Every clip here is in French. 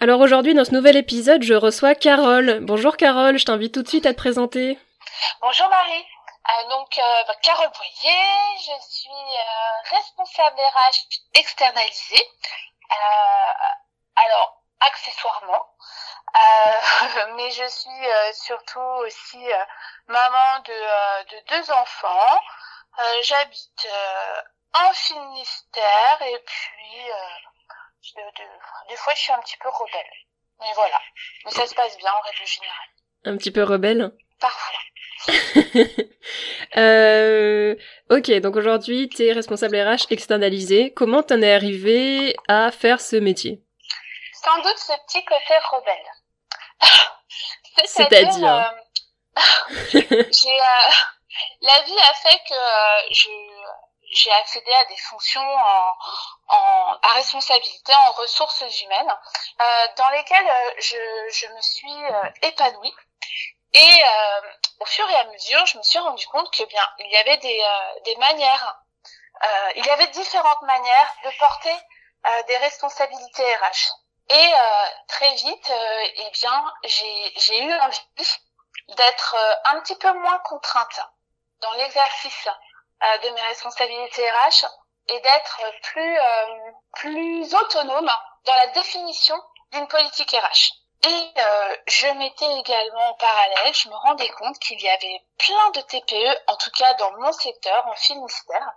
Alors aujourd'hui, dans ce nouvel épisode, je reçois Carole. Bonjour Carole, je t'invite tout de suite à te présenter. Bonjour Marie. Euh, donc euh, bah, Carole Boyer, je suis euh, responsable RH externalisée. alors accessoirement, mais je suis surtout aussi maman de, deux enfants. J'habite en Finistère et puis des fois, je suis un petit peu rebelle. Mais voilà. Mais ça se passe bien en règle générale. Un petit peu rebelle Parfois. euh, ok, donc aujourd'hui, tu es responsable RH externalisé. Comment t'en es arrivé à faire ce métier? Sans doute ce petit côté rebelle. C'est-à-dire? Euh, euh, La vie a fait que euh, je j'ai accédé à des fonctions en, en, à responsabilité en ressources humaines euh, dans lesquelles euh, je, je me suis euh, épanouie. Et euh, au fur et à mesure, je me suis rendu compte que bien il y avait des, des manières, il y avait différentes manières de porter des responsabilités RH. Et très vite, eh bien, j'ai eu envie d'être un petit peu moins contrainte dans l'exercice euh, de mes responsabilités RH et d'être plus euh, plus autonome dans la définition d'une politique RH. Et euh, je m'étais également en parallèle, je me rendais compte qu'il y avait plein de TPE, en tout cas dans mon secteur, en Finistère,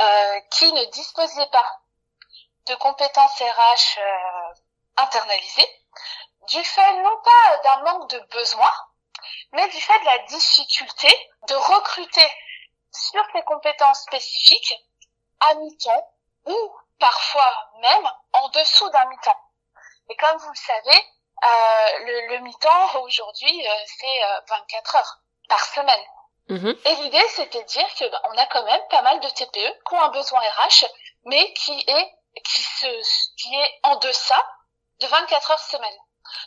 euh, qui ne disposaient pas de compétences RH euh, internalisées, du fait non pas d'un manque de besoin, mais du fait de la difficulté de recruter sur ces compétences spécifiques à mi-temps ou parfois même en dessous d'un mi-temps. Et comme vous le savez, euh, le, le mi-temps aujourd'hui, euh, c'est 24 euh, heures par semaine. Mm-hmm. Et l'idée, c'était de dire que bah, on a quand même pas mal de TPE qui ont un besoin RH, mais qui est qui se qui est en deçà de 24 heures semaine.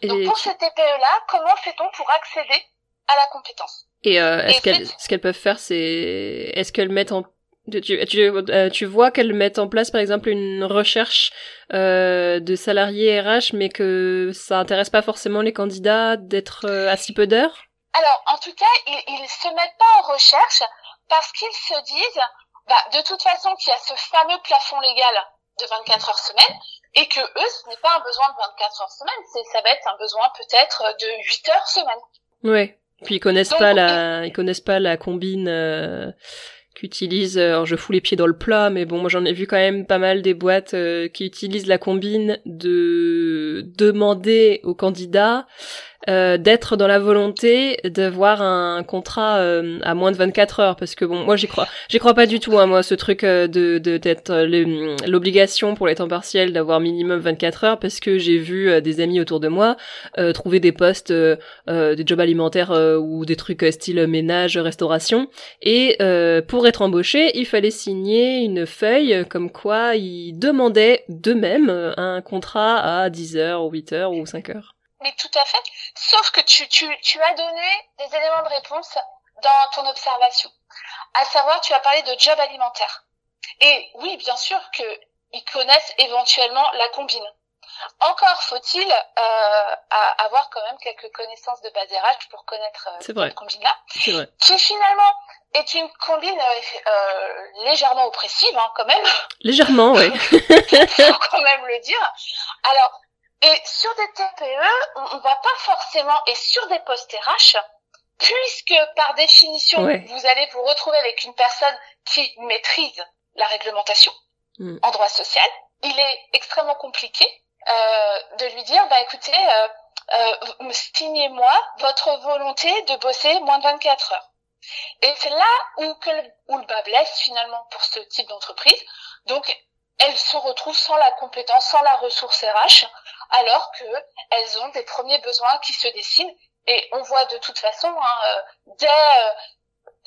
Donc pour ces TPE-là, comment fait-on pour accéder à la compétence? Et euh, est-ce qu'elles ce qu'elles peuvent faire, c'est est-ce qu'elles mettent en tu, tu, euh, tu vois qu'elles mettent en place par exemple une recherche euh, de salariés RH, mais que ça intéresse pas forcément les candidats d'être euh, à si peu d'heures? Alors, en tout cas, ils, ils se mettent pas en recherche parce qu'ils se disent, bah, de toute façon, qu'il y a ce fameux plafond légal de 24 heures semaine et que eux, ce n'est pas un besoin de 24 heures semaine, c'est ça va être un besoin peut-être de 8 heures semaine. Ouais. Puis ils connaissent pas la, ils connaissent pas la combine euh, qu'utilisent. Euh, alors je fous les pieds dans le plat, mais bon, moi j'en ai vu quand même pas mal des boîtes euh, qui utilisent la combine de demander aux candidats euh, d'être dans la volonté d'avoir un contrat euh, à moins de 24 heures parce que bon moi j'y crois j'y crois pas du tout hein, moi ce truc euh, de d'être l'obligation pour les temps partiels d'avoir minimum 24 heures parce que j'ai vu des amis autour de moi trouver des postes des jobs alimentaires ou des trucs style ménage restauration. Et pour être embauché il fallait signer une feuille comme quoi ils demandaient d'eux-mêmes un contrat à 10 heures ou 8 heures ou 5 heures mais tout à fait. Sauf que tu, tu, tu as donné des éléments de réponse dans ton observation. À savoir, tu as parlé de job alimentaire. Et oui, bien sûr qu'ils connaissent éventuellement la combine. Encore faut-il euh, avoir quand même quelques connaissances de base RH pour connaître euh, cette combine-là, qui finalement est une combine euh légèrement oppressive, hein, quand même. Légèrement, oui. faut quand même le dire. Alors, et sur des TPE, on, va pas forcément, et sur des postes RH, puisque par définition, vous allez vous retrouver avec une personne qui maîtrise la réglementation mm. en droit social, il est extrêmement compliqué euh, de lui dire, bah écoutez, euh, euh, signez-moi votre volonté de bosser moins de 24 heures. Et c'est là où, que le, où le bas blesse finalement pour ce type d'entreprise. Donc, elles se retrouvent sans la compétence, sans la ressource RH, alors que elles ont des premiers besoins qui se dessinent Et on voit de toute façon, hein, dès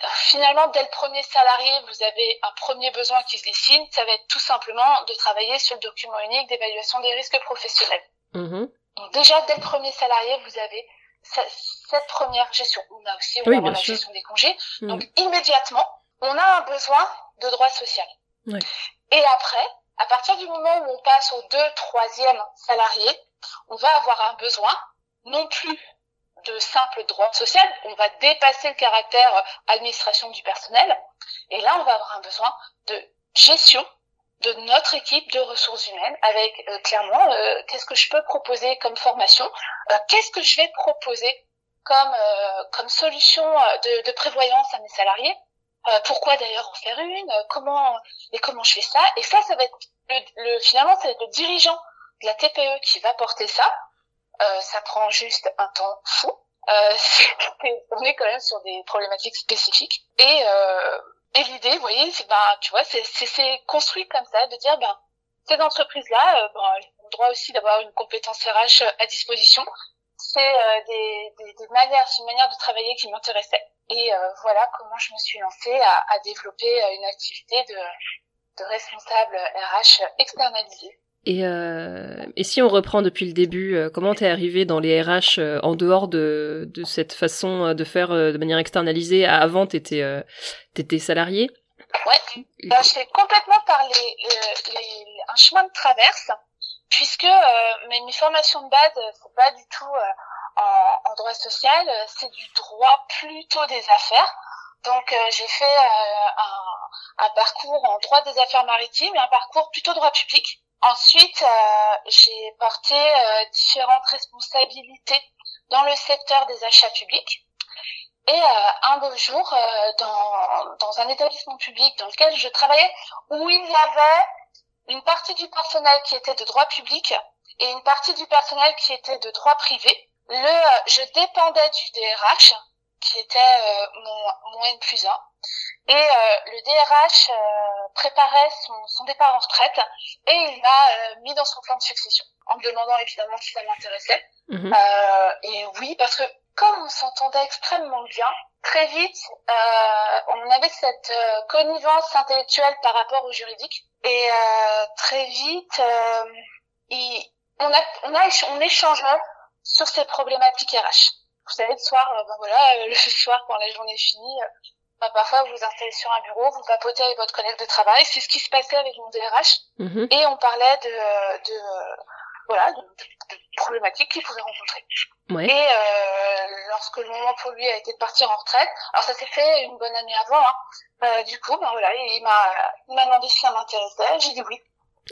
finalement, dès le premier salarié, vous avez un premier besoin qui se dessine, ça va être tout simplement de travailler sur le document unique d'évaluation des risques professionnels. Mmh Donc déjà, dès le premier salarié, vous avez cette première gestion. On a aussi la gestion des congés. Mmh. Donc immédiatement, on a un besoin de droit social. Et après, à partir du moment où on passe au deux, troisième salarié, on va avoir un besoin non plus de simple droit social, on va dépasser le caractère euh, administration du personnel, et là on va avoir un besoin de gestion de notre équipe de ressources humaines avec euh, clairement euh, qu'est-ce que je peux proposer comme formation, qu'est-ce que je vais proposer comme comme solution de, de, prévoyance à mes salariés, pourquoi d'ailleurs en faire une, comment et comment je fais ça, et ça ça va être le, le finalement être le dirigeant de la TPE qui va porter ça, euh, ça prend juste un temps fou. Euh, on est quand même sur des problématiques spécifiques. Et, euh, et l'idée, vous voyez, c'est ben, tu vois, c'est construit comme ça, de dire ben ces entreprises-là, euh, ben, elles ont le droit aussi d'avoir une compétence RH à disposition. C'est euh, des, des, des, manières, c'est une manière de travailler qui m'intéressait. Et euh, voilà comment je me suis lancée à, à développer une activité de, de responsable RH externalisée. Et, euh, et si on reprend depuis le début, euh, comment t'es arrivé dans les RH euh, en dehors de, de cette façon de faire de manière externalisée? Avant, t'étais euh, t'étais salarié Ouais, bah, j'ai complètement par les, les, un chemin de traverse, puisque mes, mes formations de base, c'est pas du tout en, en, droit social, c'est du droit plutôt des affaires. Donc j'ai fait un, parcours en droit des affaires maritimes et un parcours plutôt droit public. Ensuite, euh, j'ai porté euh, différentes responsabilités dans le secteur des achats publics. Et euh, un beau jour, dans un établissement public dans lequel je travaillais, où il y avait une partie du personnel qui était de droit public et une partie du personnel qui était de droit privé, le, je dépendais du DRH, qui était mon, mon N plus 1. Et le DRH préparait son, son, départ en retraite et il m'a euh, mis dans son plan de succession en me demandant évidemment si ça m'intéressait. Euh, et oui, parce que comme on s'entendait extrêmement bien, très vite, euh, on avait cette euh, connivence intellectuelle par rapport au juridique et euh, très vite, il, on a, on a, on échangeait sur ces problématiques RH. Vous savez, le soir, ben voilà, le soir quand la journée est finie, bah, parfois, vous vous installez sur un bureau, vous papotez avec votre collègue de travail. C'est ce qui se passait avec mon DRH. Mhm. Et on parlait de, de voilà, de, problématiques qu'il pouvait rencontrer. Ouais. Et euh, lorsque le moment pour lui a été de partir en retraite, alors ça s'est fait une bonne année avant. Hein, euh, du coup, ben voilà, il m'a, il m'a demandé si ça m'intéressait. J'ai dit oui.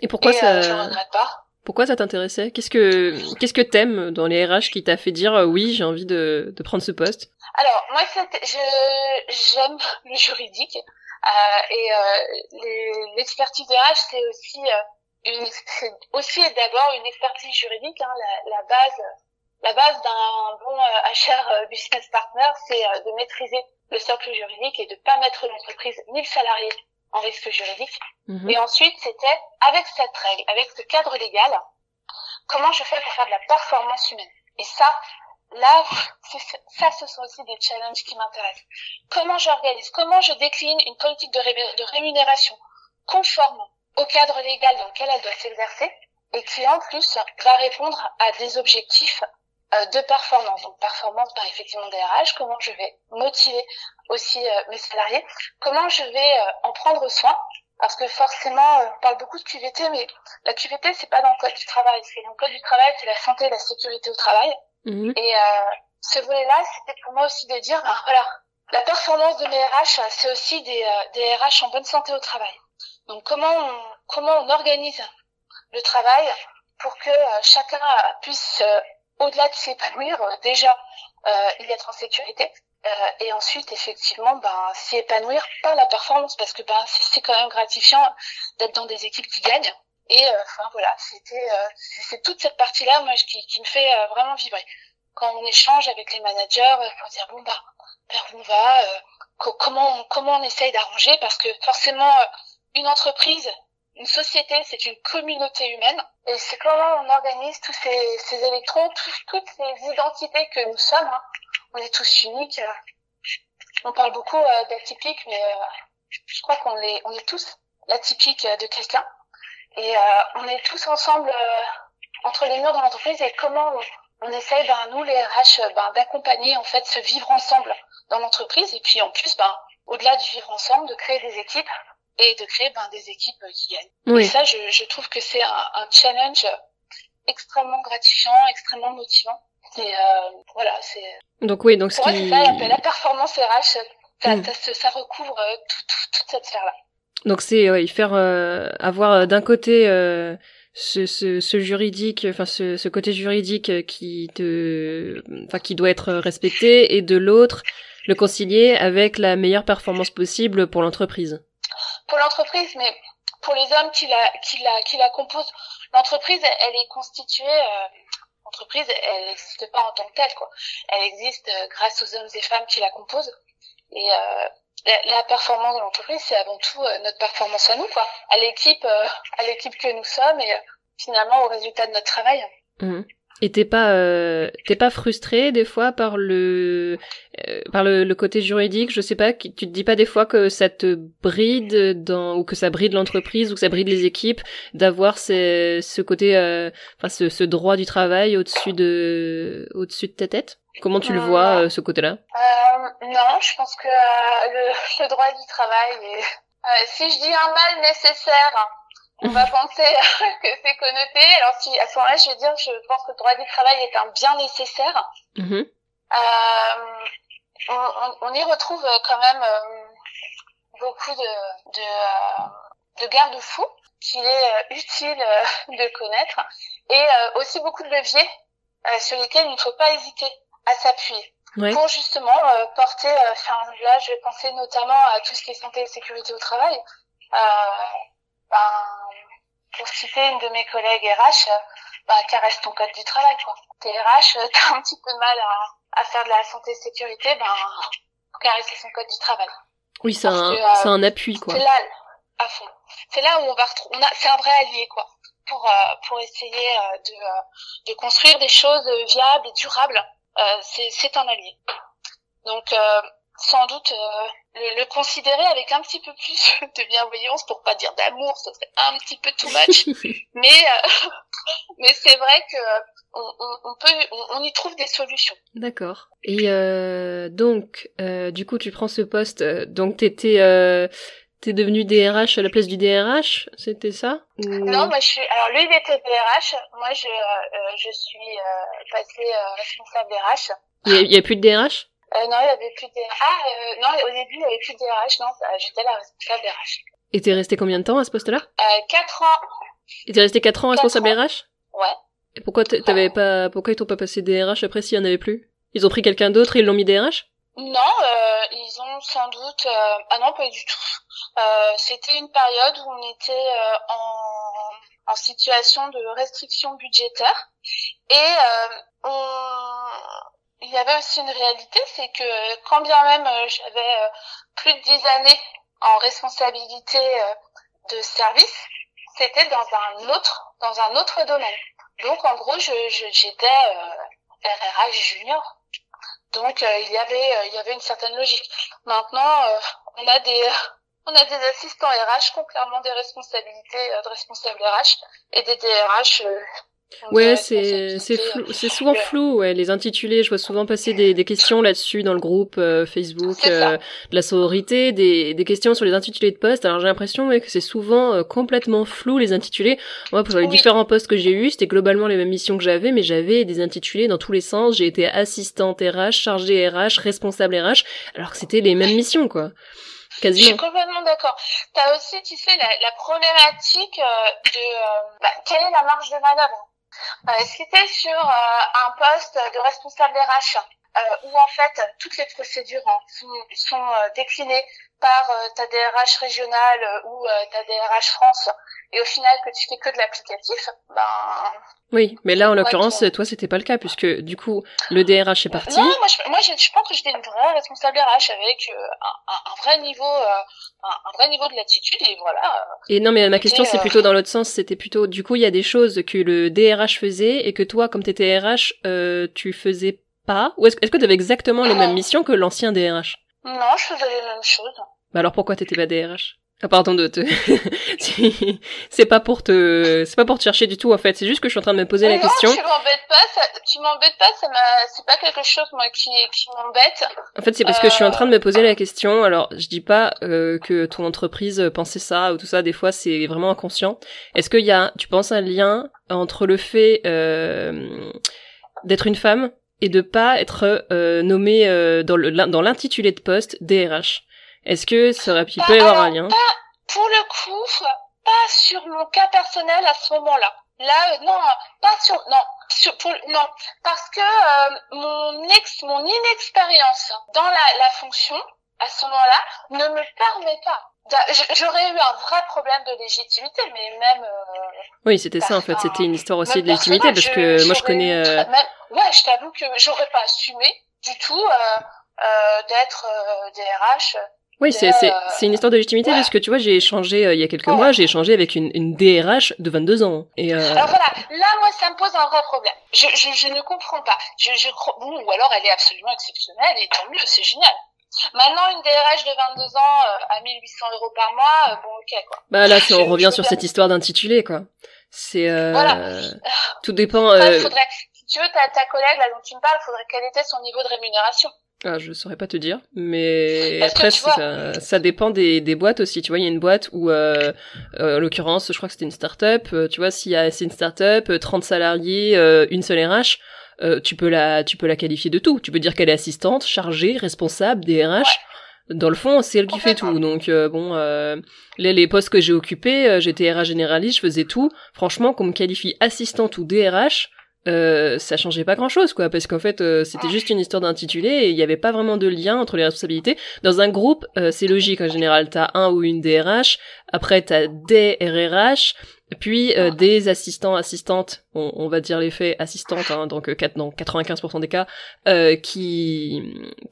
Et pourquoi et, ça euh, Je regrette pas. Pourquoi ça t'intéressait? Qu'est-ce que qu'est-ce que t'aimes dans les RH qui t'a fait dire euh, oui, j'ai envie de, de prendre ce poste? Alors moi, je j'aime le juridique euh, et euh, l'expertise RH, c'est aussi une c'est aussi d'abord une expertise juridique. Hein, la, base la base d'un bon HR business partner, c'est de maîtriser le socle juridique et de pas mettre l'entreprise ni le salarié en risque juridique. Mhm. Et ensuite, c'était avec cette règle, avec ce cadre légal, comment je fais pour faire de la performance humaine. Et ça, là, ça, ce sont aussi des challenges qui m'intéressent. Comment j'organise, comment je décline une politique de, rémunération conforme au cadre légal dans lequel elle doit s'exercer et qui en plus va répondre à des objectifs de performance. Donc performance par effectivement des RH, comment je vais motiver aussi euh, mes salariés, comment je vais euh, en prendre soin, parce que forcément on parle beaucoup de QVT, mais la QVT c'est pas dans le code du travail. Ce qui est dans le code du travail, c'est la santé et la sécurité au travail. Mhm. Et ce volet-là, c'était pour moi aussi de dire, ben, voilà, la performance de mes RH, c'est aussi des, des RH en bonne santé au travail. Donc comment on, comment on organise le travail pour que chacun puisse au-delà de s'épanouir, euh, déjà euh, y être en sécurité. Euh, et ensuite, effectivement, ben, s'y épanouir par la performance, parce que ben, c'est quand même gratifiant d'être dans des équipes qui gagnent. Et euh, voilà, c'était c'est toute cette partie-là, moi, qui, me fait vraiment vibrer. Quand on échange avec les managers, pour dire bon bah vers où on va, comment comment on essaye d'arranger, parce que forcément une entreprise une société, c'est une communauté humaine. Et c'est comment on organise tous ces, ces électrons, toutes ces identités que nous sommes, hein, on est tous uniques. On parle beaucoup d'atypique, mais je crois qu'on est, on est tous l'atypique de quelqu'un. Et on est tous ensemble entre les murs de l'entreprise et comment on, on essaye, ben, nous les RH, ben, d'accompagner en fait ce vivre ensemble dans l'entreprise. Et puis en plus, ben, au-delà du vivre ensemble, de créer des équipes et de créer ben, des équipes qui gagnent. Et ça, je, je trouve que c'est un, un, challenge extrêmement gratifiant, extrêmement motivant. Et euh, voilà, c'est. Donc oui, donc ce qui... ça, la performance RH, ça, mm. ça, ça, recouvre euh, tout, tout, toute cette sphère-là. Donc c'est ouais, faire euh, avoir euh, d'un côté euh, ce, ce, ce, juridique, enfin ce, ce, côté juridique qui te, enfin qui doit être respecté, et de l'autre le concilier avec la meilleure performance possible pour l'entreprise. Pour l'entreprise, mais pour les hommes qui la, qui la, qui la composent, l'entreprise, elle, est constituée. Euh, l'entreprise, elle n'existe pas en tant que telle, quoi. Elle existe euh, grâce aux hommes et femmes qui la composent. Et euh, la, performance de l'entreprise, c'est avant tout euh, notre performance à nous, quoi, à l'équipe, euh, à l'équipe que nous sommes et finalement au résultat de notre travail. Mmh. Et t'es pas euh, t'es pas frustré des fois par le euh, par le, le, côté juridique, je sais pas, tu te dis pas des fois que ça te bride dans ou que ça bride l'entreprise ou que ça bride les équipes d'avoir ce, ce côté euh, enfin ce, ce droit du travail au-dessus de au-dessus de ta tête? Comment tu le vois euh, ce côté-là? Non, je pense que le, le, droit du travail est si je dis un mal nécessaire on va penser que c'est connoté. Alors si à ce moment-là, je vais dire, je pense que le droit du travail est un bien nécessaire. Mm-hmm. euh, on, on, y retrouve quand même euh, beaucoup de, de, euh, de garde-fous qu'il est euh, utile de connaître et aussi beaucoup de leviers sur lesquels il ne faut pas hésiter à s'appuyer. pour justement porter, enfin là je vais penser notamment à tout ce qui est santé et sécurité au travail. Euh, ben, pour citer une de mes collègues RH, bah, caresse ton code du travail, quoi. T'es RH, euh, t'as un petit peu de mal à, à faire de la santé et sécurité, ben, faut caresser son code du travail. Oui, c'est un, euh, c'est un appui, quoi. C'est là, à fond. C'est là où on va retrouver, c'est un vrai allié, quoi. Pour, euh, pour essayer de, de construire des choses viables et durables, c'est, c'est un allié. Donc, sans doute euh, le, le, considérer avec un petit peu plus de bienveillance pour pas dire d'amour ce serait un petit peu too much. Mais euh, mais c'est vrai que on, on, on peut on, on, y trouve des solutions. D'accord. Et euh, donc euh, du coup tu prends ce poste donc t'étais euh, T'es devenu DRH à la place du DRH, c'était ça Non, moi je suis. Alors lui il était DRH, moi je euh, je suis euh, passée responsable DRH. Il y, a plus de DRH euh, non, il y avait plus de DRH. Ah, euh, non, au début, il y avait plus de DRH. Non, j'étais la responsable DRH. Et t'es resté combien de temps à ce poste-là? Euh, 4 ans. Et t'es resté 4 ans responsable RH Ouais. Et pourquoi t'avais pas, pourquoi ils t'ont pas passé DRH après s'il y en avait plus? Ils ont pris quelqu'un d'autre et ils l'ont mis DRH Non, euh, ils ont sans doute. Euh... Ah non, pas du tout. Euh, C'était une période où on était euh, en, en situation de restriction budgétaire et on il y avait aussi une réalité, c'est que quand bien même euh, j'avais euh, plus de dix années en responsabilité euh, de service, c'était dans un autre dans un autre domaine. Donc en gros, je, j'étais RRH junior. Donc il y avait il y avait une certaine logique. Maintenant, on a des on a des assistants RH qui ont clairement des responsabilités de responsables RH et des DRH Ouais, c'est c'est flou, c'est souvent flou. Ouais, les intitulés, je vois souvent passer des, des questions là-dessus dans le groupe euh, Facebook euh, de la sororité, des, des questions sur les intitulés de poste. Alors j'ai l'impression ouais, que c'est souvent euh, complètement flou les intitulés. Moi, pour les différents postes que j'ai eus, c'était globalement les mêmes missions que j'avais, mais j'avais des intitulés dans tous les sens. J'ai été assistante RH, chargée RH, responsable RH, alors que c'était les mêmes missions, quoi. Quasiment. Je suis complètement d'accord. Tu as aussi, tu sais, la, la problématique de bah, quelle est la marge de manœuvre? euh, C'était sur euh, un poste de responsable RH euh, où en fait toutes les procédures hein, sont, sont déclinées par ta DRH régionale ou ta DRH France. Et au final que tu fais que de l'applicatif, ben oui, mais là en l'occurrence, toi c'était pas le cas puisque du coup le DRH est parti. Non, moi je, moi, je, pense que j'étais une vraie responsable RH avec euh, un, un, vrai niveau, euh, un, vrai niveau de latitude et voilà. Euh, et non, mais ma question c'est plutôt dans l'autre sens, c'était plutôt du coup il y a des choses que le DRH faisait et que toi comme t'étais RH, tu faisais pas Ou est-ce est que tu avais exactement les mêmes missions que l'ancien DRH Non, je faisais les mêmes choses. Bah alors pourquoi t'étais pas DRH ah, pardon de te. c'est pas pour te, c'est pas pour te chercher du tout en fait. C'est juste que je suis en train de me poser la question. Tu m'embêtes pas, ça... tu m'embêtes pas. Ça m'a, c'est pas quelque chose moi qui, qui m'embête. En fait, c'est parce que je suis en train de me poser la question. Alors, je dis pas euh, que ton entreprise pensait ça ou tout ça. Des fois, c'est vraiment inconscient. Est-ce qu'il y a, tu penses, un lien entre le fait euh, d'être une femme et de pas être euh, nommée euh, dans le dans l'intitulé de poste DRH est-ce que ça aurait pu y avoir un lien? Pour le coup, pas sur mon cas personnel à ce moment-là. Là, euh, non, pas sur, non, sur, pour, non, parce que euh, mon ex, mon inexpérience dans la, la fonction à ce moment-là ne me permet pas. J'aurais eu un vrai problème de légitimité, mais même. Euh, oui, c'était ça en fait. C'était une histoire aussi de légitimité parce que moi je connais. Euh... ouais, je t'avoue que j'aurais pas assumé du tout euh, d'être DRH oui, c'est c'est euh, c'est une histoire de légitimité parce que tu vois, j'ai échangé euh, il y a quelques mois, j'ai échangé avec une, une DRH de 22 ans. Et euh... Alors voilà, là moi ça me pose un vrai problème. Je je, je ne comprends pas. Je je bon, ou alors elle est absolument exceptionnelle et tant mieux, c'est génial. Maintenant, une DRH de 22 ans euh, à 1800 euros par mois, bon ok quoi. Bah là, si on revient sur cette histoire d'intitulé quoi. C'est voilà. Tout dépend. faudrait, si tu veux, ta, ta collègue là dont tu me parles, faudrait quel était son niveau de rémunération. Ah, je saurais pas te dire, mais après ça, ça, dépend des, des boîtes aussi. Tu vois, il y a une boîte où, euh, euh, en l'occurrence, je crois que c'était une start-up. Euh, tu vois, s'il y a c'est une start-up, 30 salariés, une seule RH, tu peux la tu peux la qualifier de tout. Tu peux dire qu'elle est assistante, chargée, responsable, DRH. Dans le fond, c'est elle qui fait tout. Donc bon, les, les postes que j'ai occupés, j'étais RH généraliste, je faisais tout. Franchement, qu'on me qualifie assistante ou DRH, euh, ça changeait pas grand chose quoi parce qu'en fait euh, c'était juste une histoire d'intitulé et il y avait pas vraiment de lien entre les responsabilités. Dans un groupe euh, c'est logique en général. T'as un ou une DRH après t'as des RRH puis euh, des assistants assistantes on, on, va dire les faits assistantes hein, donc dans 95% des cas qui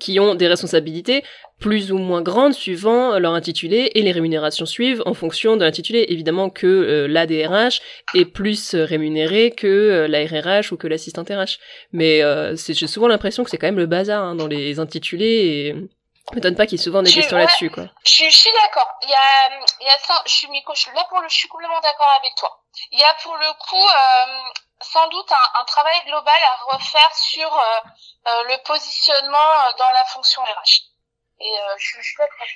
qui ont des responsabilités plus ou moins grandes suivant leur intitulé et les rémunérations suivent en fonction de l'intitulé. Évidemment que euh, l'ADRH est plus rémunéré que euh, la RRH ou que l'assistant RH. Mais euh, j'ai souvent l'impression que c'est quand même le bazar hein, dans les intitulés et m'étonne pas qu'il y ait souvent des questions là-dessus quoi. Je, suis d'accord. Il y a, il y a ça, je suis, là pour le, je suis complètement d'accord avec toi. Il y a pour le coup sans doute un, un, travail global à refaire sur le positionnement dans la fonction RH. Et euh, je, je suis d'accord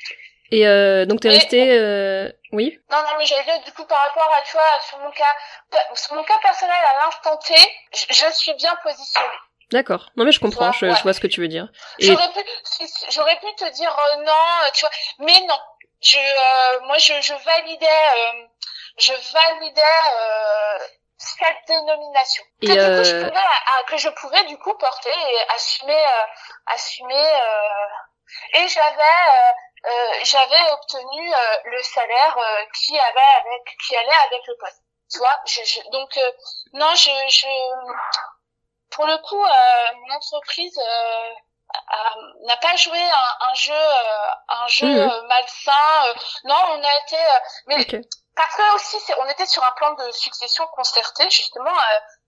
Et euh, donc t'es resté, euh... oui? Non, non, mais j'allais dire du coup par rapport à toi, sur mon cas, sur mon cas personnel à l'instant T, je, je, suis bien positionnée. D'accord. Non mais je comprends, je, je, vois ce que tu veux dire. J'aurais pu, pu te dire euh, non, euh, tu vois, mais non. Je, euh, moi, je, je validais, je validais cette dénomination que, du coup, je pouvais, que je pouvais du coup porter et assumer, assumer et j'avais euh, euh, j'avais obtenu euh, le salaire qui avait avec qui allait avec le poste tu vois je, je donc non je, je pour le coup mon entreprise n'a pas joué un, un jeu un jeu mmh. malsain non on a été mais parce que aussi on était sur un plan de succession concerté justement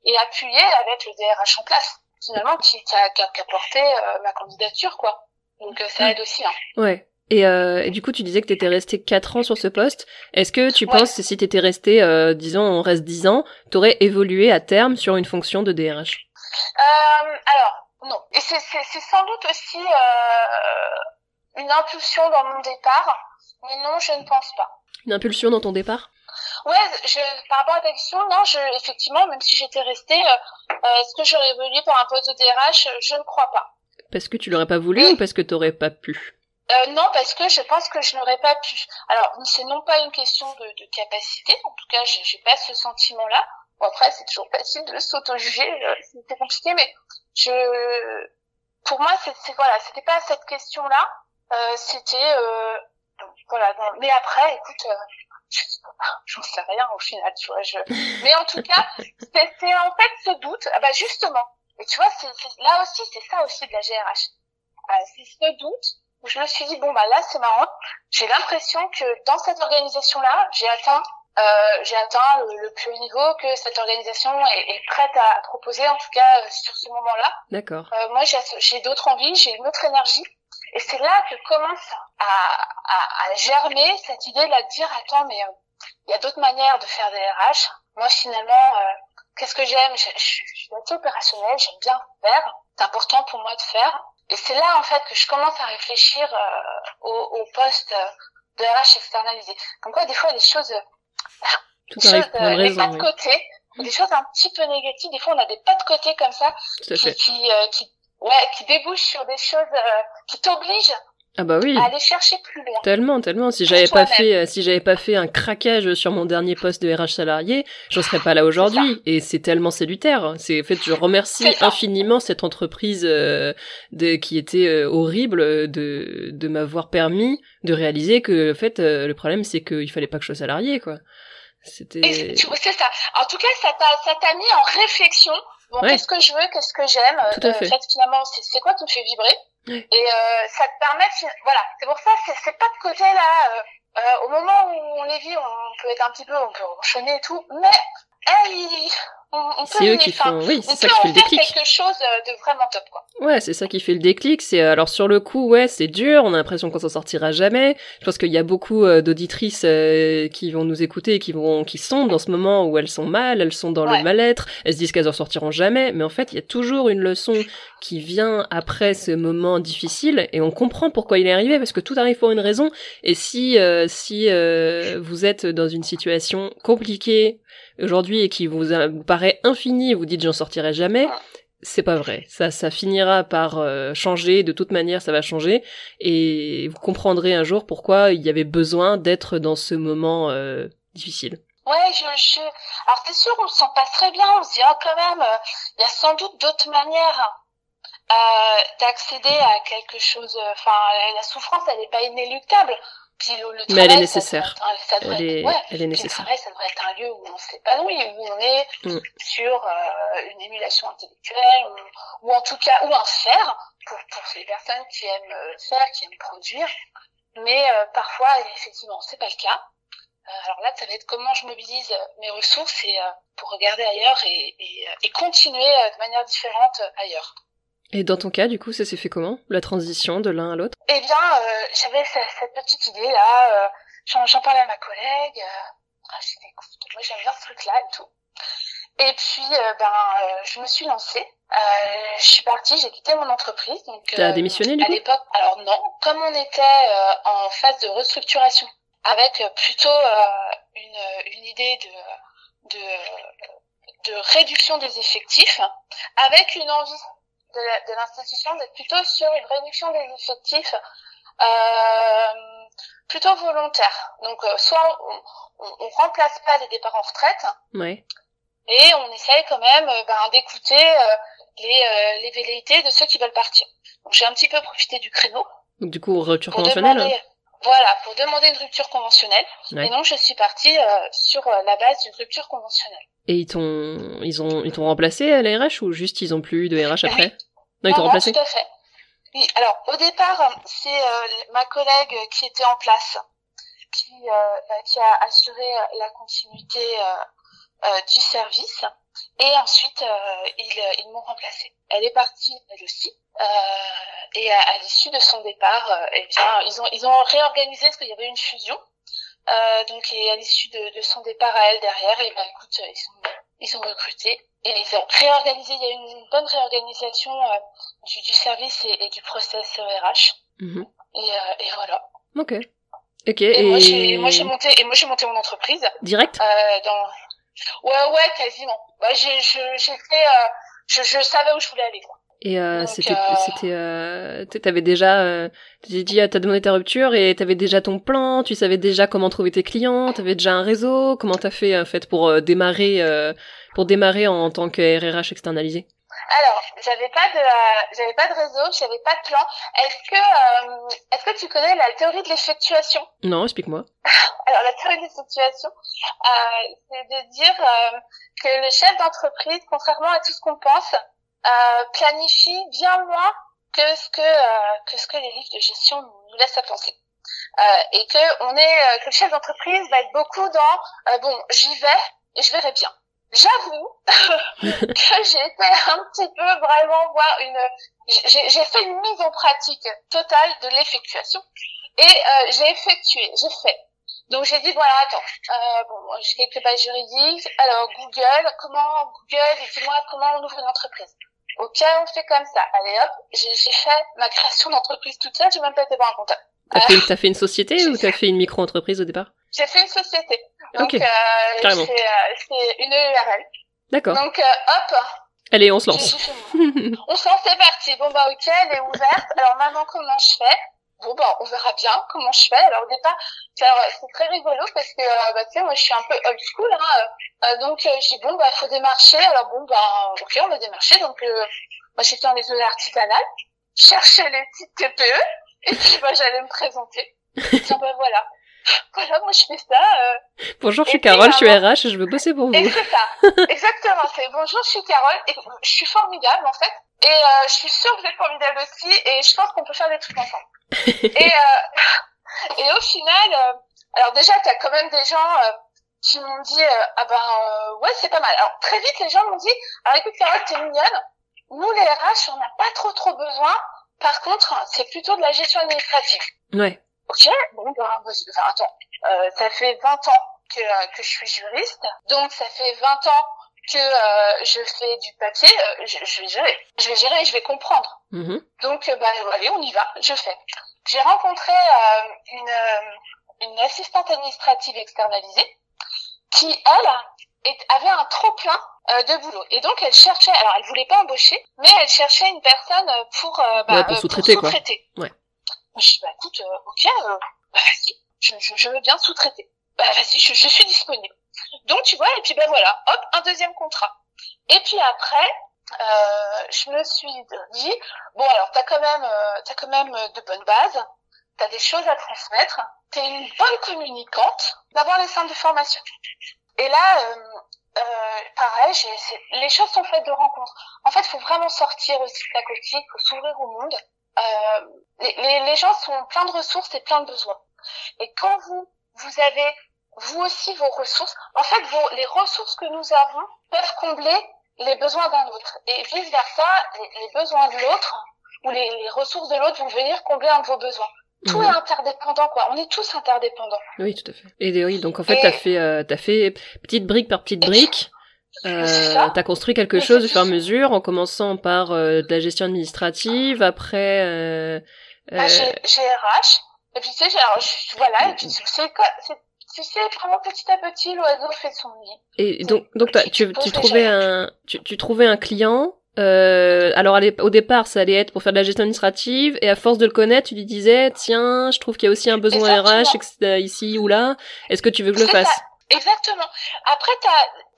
et appuyé avec le DRH en place finalement qui, qui, a, qui a porté ma candidature quoi donc euh, ça aide aussi. Hein. Ouais. Et, euh, et, du coup, tu disais que tu étais resté 4 ans sur ce poste. Est-ce que tu penses que si tu étais resté, euh, disons, on reste 10 ans, tu aurais évolué à terme sur une fonction de DRH euh, Alors, non. Et c'est sans doute aussi euh, une impulsion dans mon départ, mais non, je ne pense pas. Une impulsion dans ton départ? Ouais, je, par rapport à ta question, non, je, effectivement, même si j'étais restée, euh, est-ce que j'aurais évolué pour un poste de DRH Je ne crois pas. Parce que tu l'aurais pas voulu ou parce que t'aurais pas pu? Euh, non, parce que je pense que je n'aurais pas pu. Alors, c'est non pas une question de, de capacité. En tout cas, j'ai pas ce sentiment-là. Bon, après, c'est toujours facile de s'auto-juger. Euh, c'était compliqué, mais je, pour moi, c'est voilà, c'était pas cette question-là. Euh, c'était euh, voilà. mais après, écoute, euh, j'en sais rien au final, tu vois. Je... Mais en tout cas, c'était en fait ce doute. Ah bah justement, et tu vois, c'est, là aussi, c'est ça aussi de la GRH. Euh, c'est ce doute où je me suis dit, bon, bah là, c'est marrant. J'ai l'impression que dans cette organisation-là, j'ai atteint euh, j'ai atteint le, plus haut niveau que cette organisation est, prête à proposer, en tout cas sur ce moment-là. D'accord. moi, j'ai d'autres envies, j'ai une autre énergie. Et c'est là que commence à, à, à, germer cette idée de dire, attends, mais il y a d'autres manières de faire des RH. Moi, finalement, qu'est-ce que j'aime? Je, je, suis assez opérationnelle, j'aime bien faire. C'est important pour moi de faire. Et c'est là, en fait, que je commence à réfléchir au, au poste de RH externalisé. Comme quoi, des fois, les choses, Tout des choses, euh, pas de côté, des choses un petit peu négatives. Des fois, on a des pas de côté comme ça qui, qui, euh, qui, ouais, qui débouchent sur des choses euh, qui t'obligent ah bah oui. aller chercher plus loin. Tellement, tellement. Si j'avais pas fait, euh, si j'avais pas fait un craquage sur mon dernier poste de RH salarié, j'en serais pas là aujourd'hui. Et c'est tellement salutaire. C'est, en fait, je remercie infiniment cette entreprise euh, de, qui était euh, horrible de, de m'avoir permis de réaliser que, en fait, le problème c'est qu'il fallait pas que je sois salarié, quoi. C'était. C'est ça. En tout cas, ça t'a, ça t'a mis en réflexion. Bon, qu'est-ce que je veux, qu'est-ce que j'aime. Tout à fait. fait finalement, c'est, c'est quoi qui me fait vibrer. Et euh, ça te permet, voilà, c'est pour ça, c'est pas de côté là. Euh, euh, au moment où on les vit, on peut être un petit peu, on peut enchaîner et tout, mais hey, c'est eux qui font, oui, c'est ça qui fait le déclic. quelque chose de vraiment top, quoi. Ouais, c'est ça qui fait le déclic. C'est alors sur le coup, ouais, c'est dur. On a l'impression qu'on s'en sortira jamais. Je pense qu'il y a beaucoup d'auditrices qui vont nous écouter et qui vont, qui sont dans ce moment où elles sont mal, elles sont dans le mal-être. Elles se disent qu'elles en sortiront jamais, mais en fait, il y a toujours une leçon qui vient après ce moment difficile et on comprend pourquoi il est arrivé parce que tout arrive pour une raison. Et si si vous êtes dans une situation compliquée aujourd'hui et qui vous, paraît infini, vous dites j'en sortirai jamais, c'est pas vrai. Ça, ça finira par euh, changer. De toute manière, ça va changer, et vous comprendrez un jour pourquoi il y avait besoin d'être dans ce moment euh, difficile. Ouais, je, je... alors c'est sûr, on se sent pas très bien. On se dit oh, quand même, euh, il y a sans doute d'autres manières d'accéder à quelque chose. Enfin, la souffrance, elle n'est pas inéluctable. Puis le, travail, Mais elle est nécessaire. Ça devrait, elle, est, ouais, elle est nécessaire. Le travail, ça devrait être un lieu où on s'épanouit, où on est mm. sur euh, une émulation intellectuelle, ou, ou, en tout cas, ou un faire, pour, pour les personnes qui aiment euh, faire, qui aiment produire. Mais euh, parfois, effectivement, c'est pas le cas. Euh, alors là, ça va être comment je mobilise mes ressources et pour regarder ailleurs et, et, et continuer de manière différente ailleurs. Et dans ton cas, du coup, ça s'est fait comment? La transition de l'un à l'autre? Eh bien, euh, j'avais cette, petite idée-là, euh, j'en parlais à ma collègue, euh, ah, je écoute, moi j'aime bien ce truc-là et tout. Et puis, euh, ben, euh, je me suis lancée. je suis partie, j'ai quitté mon entreprise. Donc, T'as démissionné du À l'époque, alors non, comme on était en phase de restructuration, avec plutôt une, une idée de, de, de réduction des effectifs, avec une envie de l'institution d'être plutôt sur une réduction des effectifs euh, plutôt volontaire. Donc euh, soit on, on, remplace pas les départs en retraite, ouais. et on essaye quand même euh, ben, d'écouter euh, les, les velléités de ceux qui veulent partir. Donc j'ai un petit peu profité du créneau. Donc du coup rupture conventionnelle. Voilà, pour demander une rupture conventionnelle. Et donc je suis partie sur la base d'une rupture conventionnelle. Et ils t'ont, ils ont, ils t'ont remplacé à la RH ou juste ils ont plus eu de RH après Non, ils t'ont remplacé. Tout à fait. Oui, alors au départ, c'est euh, ma collègue qui était en place, qui, euh, qui a assuré la continuité euh, du service, et ensuite ils, ils m'ont remplacée. Elle est partie, elle aussi, et à, l'issue de son départ, eh bien, ils ont ils ont réorganisé parce qu'il y avait une fusion. Euh, donc et à l'issue de, de, son départ à elle derrière, et eh ben écoute, ils sont ils sont recrutés et ils ont réorganisé. Il y a eu une bonne réorganisation euh, du, du, service et, et, du process RH. Mm et, euh, et, voilà. Ok. Ok. Et, et... moi j'ai monté et moi j'ai monté mon entreprise. Direct? Euh, dans ouais ouais quasiment. Bah j'ai je euh, je, je savais où je voulais aller quoi. Et euh, c'était, euh... c'était, euh, t'avais déjà, euh, t'as dit, t'as demandé ta rupture et t'avais déjà ton plan, tu savais déjà comment trouver tes clients, t'avais déjà un réseau, comment t'as fait en fait pour euh, démarrer, euh, pour démarrer en tant que RRH externalisé? Alors, j'avais pas de, j'avais pas de réseau, j'avais pas de plan. Est-ce que, est-ce que tu connais la théorie de l'effectuation? Non, explique-moi. Alors la théorie de l'effectuation, c'est de dire que le chef d'entreprise, contrairement à tout ce qu'on pense, euh, planifie bien moins que ce que euh, que ce que les livres de gestion nous, laissent à penser. et que on est que le chef d'entreprise va être beaucoup dans bon j'y vais et je verrai bien j'avoue que j'ai été un petit peu vraiment voir une j'ai fait une mise en pratique totale de l'effectuation et euh, j'ai effectué j'ai fait. Donc j'ai dit voilà attends euh, bon j'ai quelques pages juridiques. Alors Google comment Google dis-moi comment on ouvre une entreprise. Ok on fait comme ça. Allez hop j'ai fait ma création d'entreprise toute seule. J'ai même pas été voir un comptable. T'as fait, fait une société ou t'as fait une micro-entreprise au départ? J'ai fait une société. Donc, euh, euh, c'est une URL. D'accord. Donc, euh, hop. Allez, on se lance. on se lance, c'est parti. Bon, bah, ok, elle est ouverte. Alors, maintenant, comment je fais? Bon, bah, on verra bien comment je fais. Alors, au départ, c'est très rigolo parce que, euh, bah, tu sais, moi, je suis un peu old school, hein. Euh, donc, euh, je dis, bon, bah, faut démarcher. Alors, bon, bah, ok, on va démarcher. Donc, moi, j'étais en les artisanales. cherchais les petites TPE. Et puis, bah, j'allais me présenter. Tiens, bah, voilà voilà, moi je fais ça. Euh... Bonjour, je suis Carole, je suis RH et je veux bosser pour vous. Et c'est ça, exactement. C'est bonjour, je suis Carole et je suis formidable en fait. Et euh, je suis sûre que vous êtes formidable aussi et je pense qu'on peut faire des trucs ensemble. et, euh, et au final, euh, alors déjà, t'as quand même des gens euh, qui m'ont dit, euh, ah ben ouais, c'est pas mal. Alors très vite, les gens m'ont dit, alors écoute Carole, t'es mignonne. Nous les RH, on n'a pas trop trop besoin. Par contre, c'est plutôt de la gestion administrative. Ouais. Ok, bon, ben, enfin, attends, euh, ça fait 20 ans que, euh, que je suis juriste, donc ça fait 20 ans que euh, je fais du papier, euh, je, je, vais gérer, je vais gérer et je vais comprendre. Mm-hmm. Donc, bah, allez, on y va, je fais. J'ai rencontré une, une assistante administrative externalisée qui, elle, avait un trop plein de boulot. Et donc, elle cherchait, alors elle voulait pas embaucher, mais elle cherchait une personne pour, bah, ouais, pour sous-traiter, quoi. Ouais. Je dis, bah écoute, euh, ok, euh, bah vas-y, je, je, je, veux bien sous-traiter. Bah vas-y, je, je, suis disponible. Donc tu vois, et puis ben voilà, hop, un deuxième contrat. Et puis après, euh, je me suis dit, bon alors t'as quand même, euh, t'as quand même de bonnes bases, t'as des choses à transmettre, t'es une bonne communicante, d'avoir les centres de formation. Et là, euh, euh, pareil, les choses sont faites de rencontres. En fait, il faut vraiment sortir aussi de la coquille, faut s'ouvrir au monde. Euh, les, les, les, gens sont pleins de ressources et plein de besoins. Et quand vous, vous avez vous aussi vos ressources, en fait, vos, les ressources que nous avons peuvent combler les besoins d'un autre. Et vice versa, les, les besoins de l'autre ou les, les, ressources de l'autre vont venir combler un de vos besoins. Tout est interdépendant, quoi. On est tous interdépendants. Oui, tout à fait. Et oui, donc en fait, t'as fait, euh, t'as fait petite brique par petite brique. Euh, t'as construit quelque chose au fur et à mesure, en commençant par euh, de la gestion administrative, après. Euh, bah, j'ai RH, et puis tu sais, alors, voilà, et puis c'est tu sais, vraiment petit à petit, l'oiseau fait son nid. Et donc, donc tu, tu trouvais un, tu, tu trouvais un client. Euh, alors au départ, ça allait être pour faire de la gestion administrative, et à force de le connaître, tu lui disais, tiens, je trouve qu'il y a aussi un besoin RH ici ou là. Est-ce que tu veux que je le fasse? Exactement. Après, tu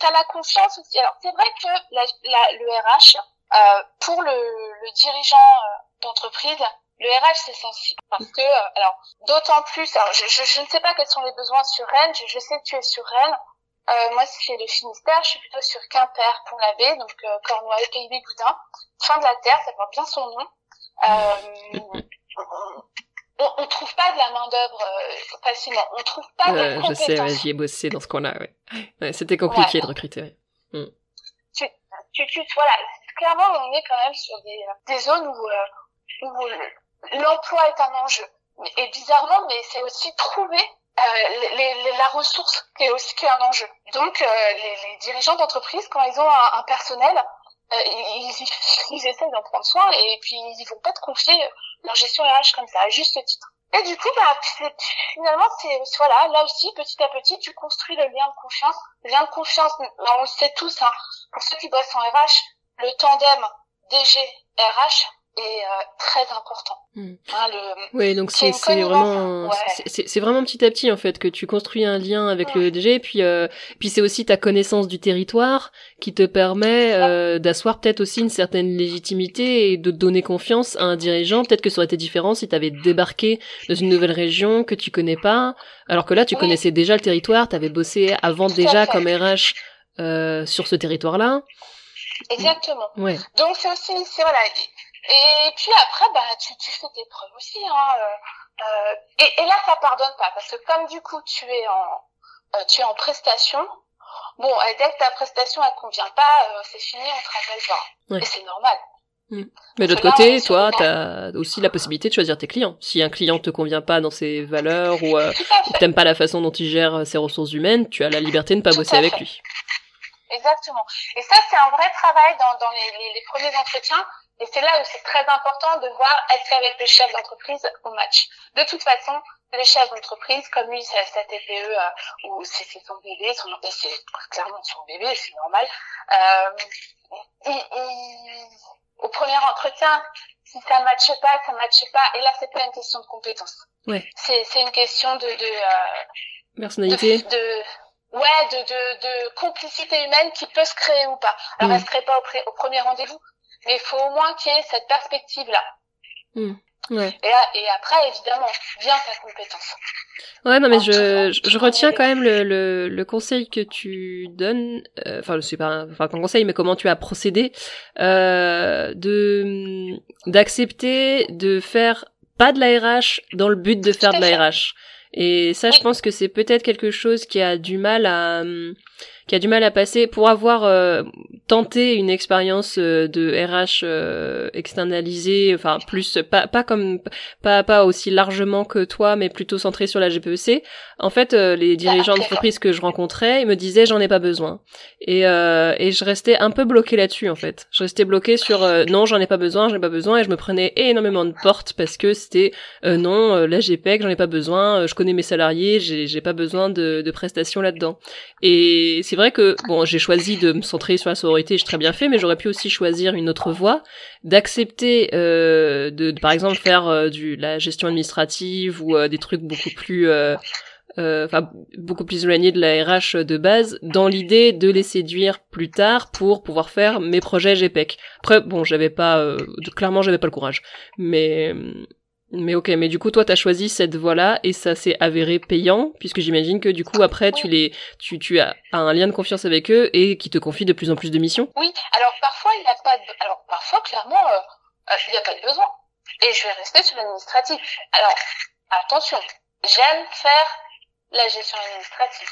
as, la confiance aussi. Alors, c'est vrai que la, la, le RH, euh, pour le, le dirigeant euh, d'entreprise, le RH, c'est sensible. Parce que, euh, alors, d'autant plus, alors, je, je, je, ne sais pas quels sont les besoins sur Rennes, je, je sais que tu es sur Rennes. Euh, moi, c'est le Finistère, je suis plutôt sur Quimper, pour la baie, donc euh, Cornouailles, Pays Boudin. Fin de la Terre, ça porte bien son nom. Euh, on, on trouve pas de la main d'œuvre euh, facilement. On trouve pas de compétences. Je sais, ouais, j'y ai bossé dans ce coin-là. Ouais. ouais C'était compliqué de recruter. Mm. Tu, tu, tu, voilà, clairement, on est quand même sur des, des zones où, euh, où l'emploi est un enjeu. Et bizarrement, mais c'est aussi trouver euh, les, les, la ressource qui est aussi qui est un enjeu. Donc, euh, les, les, dirigeants d'entreprise, quand ils ont un, un personnel, euh, ils, ils, ils essayent d'en prendre soin et puis ils vont pas te confier gestion comme ça, à juste titre. Et du coup, bah, finalement, c'est voilà, là aussi, petit à petit, tu construis le lien de confiance. Le lien de confiance, on le sait tous, hein, pour ceux qui bossent en RH, le tandem DG-RH, est euh, très important. Hmm. Hein, le... Oui, donc c'est vraiment c'est vraiment petit à petit en fait que tu construis un lien avec le DG, puis euh, puis c'est aussi ta connaissance du territoire qui te permet euh, d'asseoir peut-être aussi une certaine légitimité et de donner confiance à un dirigeant. Peut-être que ça aurait été différent si tu avais débarqué dans une nouvelle région que tu connais pas, alors que là tu connaissais déjà le territoire, tu avais bossé avant déjà comme RH euh, sur ce territoire-là. Exactement. Ouais. Donc c'est aussi c'est voilà et puis après, bah, tu, tu fais tes preuves aussi. Hein, euh, euh et, et, là, ça pardonne pas parce que comme du coup tu es en euh, tu es en prestation, bon, dès que ta prestation elle convient pas, euh, c'est fini, on te rappelle pas. Et c'est normal. Mm. Mais de l'autre côté, toi, tu as aussi la possibilité de choisir tes clients. Si un client te convient pas dans ses valeurs ou, euh, t'aimes pas la façon dont il gère ses ressources humaines, tu as la liberté de ne pas bosser avec lui. Exactement. Et ça, c'est un vrai travail dans, dans les, les, les premiers entretiens. Et c'est là où c'est très important de voir est-ce qu'avec le chef d'entreprise au match. De toute façon, le chef d'entreprise, comme lui, c'est sa TPE euh, ou c'est son bébé, son c'est clairement son bébé, c'est normal. Euh, il, il, au premier entretien, si ça ne matche pas, ça ne matche pas. Et là, c'est pas une question de compétence. Ouais. C'est c'est une question de de euh, personnalité. De, de, ouais, de, de de complicité humaine qui peut se créer ou pas. Alors, mm. elle se crée pas au, au premier rendez-vous, mais il faut au moins qu'il y ait cette perspective là. Mm. Ouais. Et, et, après, évidemment, vient ta compétence. Ouais, non, mais je, je, retiens quand même le, le, le, conseil que tu donnes, euh, enfin, je sais pas, enfin, ton conseil, mais comment tu as procédé, euh, de, d'accepter de faire pas de la RH dans le but de faire de la RH. Et ça, je pense que c'est peut-être quelque chose qui a du mal à, qui a du mal à passer pour avoir euh, tenté une expérience euh, de RH euh, externalisée, enfin plus pas pas comme pas pas aussi largement que toi, mais plutôt centré sur la GPEC. En fait, les dirigeants d'entreprise que je rencontrais, ils me disaient j'en ai pas besoin, et et je restais un peu bloqué là-dessus en fait. Je restais bloqué sur non j'en ai pas besoin, j'en ai pas besoin, et je me prenais énormément de portes parce que c'était non la GPEC j'en ai pas besoin, je connais mes salariés, j'ai j'ai pas besoin de, de prestations là-dedans. Et c'est vrai que bon, j'ai choisi de me centrer sur la sororité, j'ai très bien fait, mais j'aurais pu aussi choisir une autre voie, d'accepter euh, de, par exemple faire euh, du la gestion administrative ou euh, des trucs beaucoup plus euh, enfin beaucoup plus éloignés de la RH de base, dans l'idée de les séduire plus tard pour pouvoir faire mes projets GPEC. Après, bon, j'avais pas, clairement, j'avais pas le courage, mais mais ok, mais du coup, toi, t'as choisi cette voie-là et ça s'est avéré payant, puisque j'imagine que du coup, après, tu les, tu, tu as un lien de confiance avec eux et qui te confient de plus en plus de missions. Oui, alors parfois, il n'y a pas de, alors parfois, clairement, euh, euh, il n'y a pas de besoin. Et je vais rester sur l'administratif. Alors, attention, j'aime faire la gestion administrative.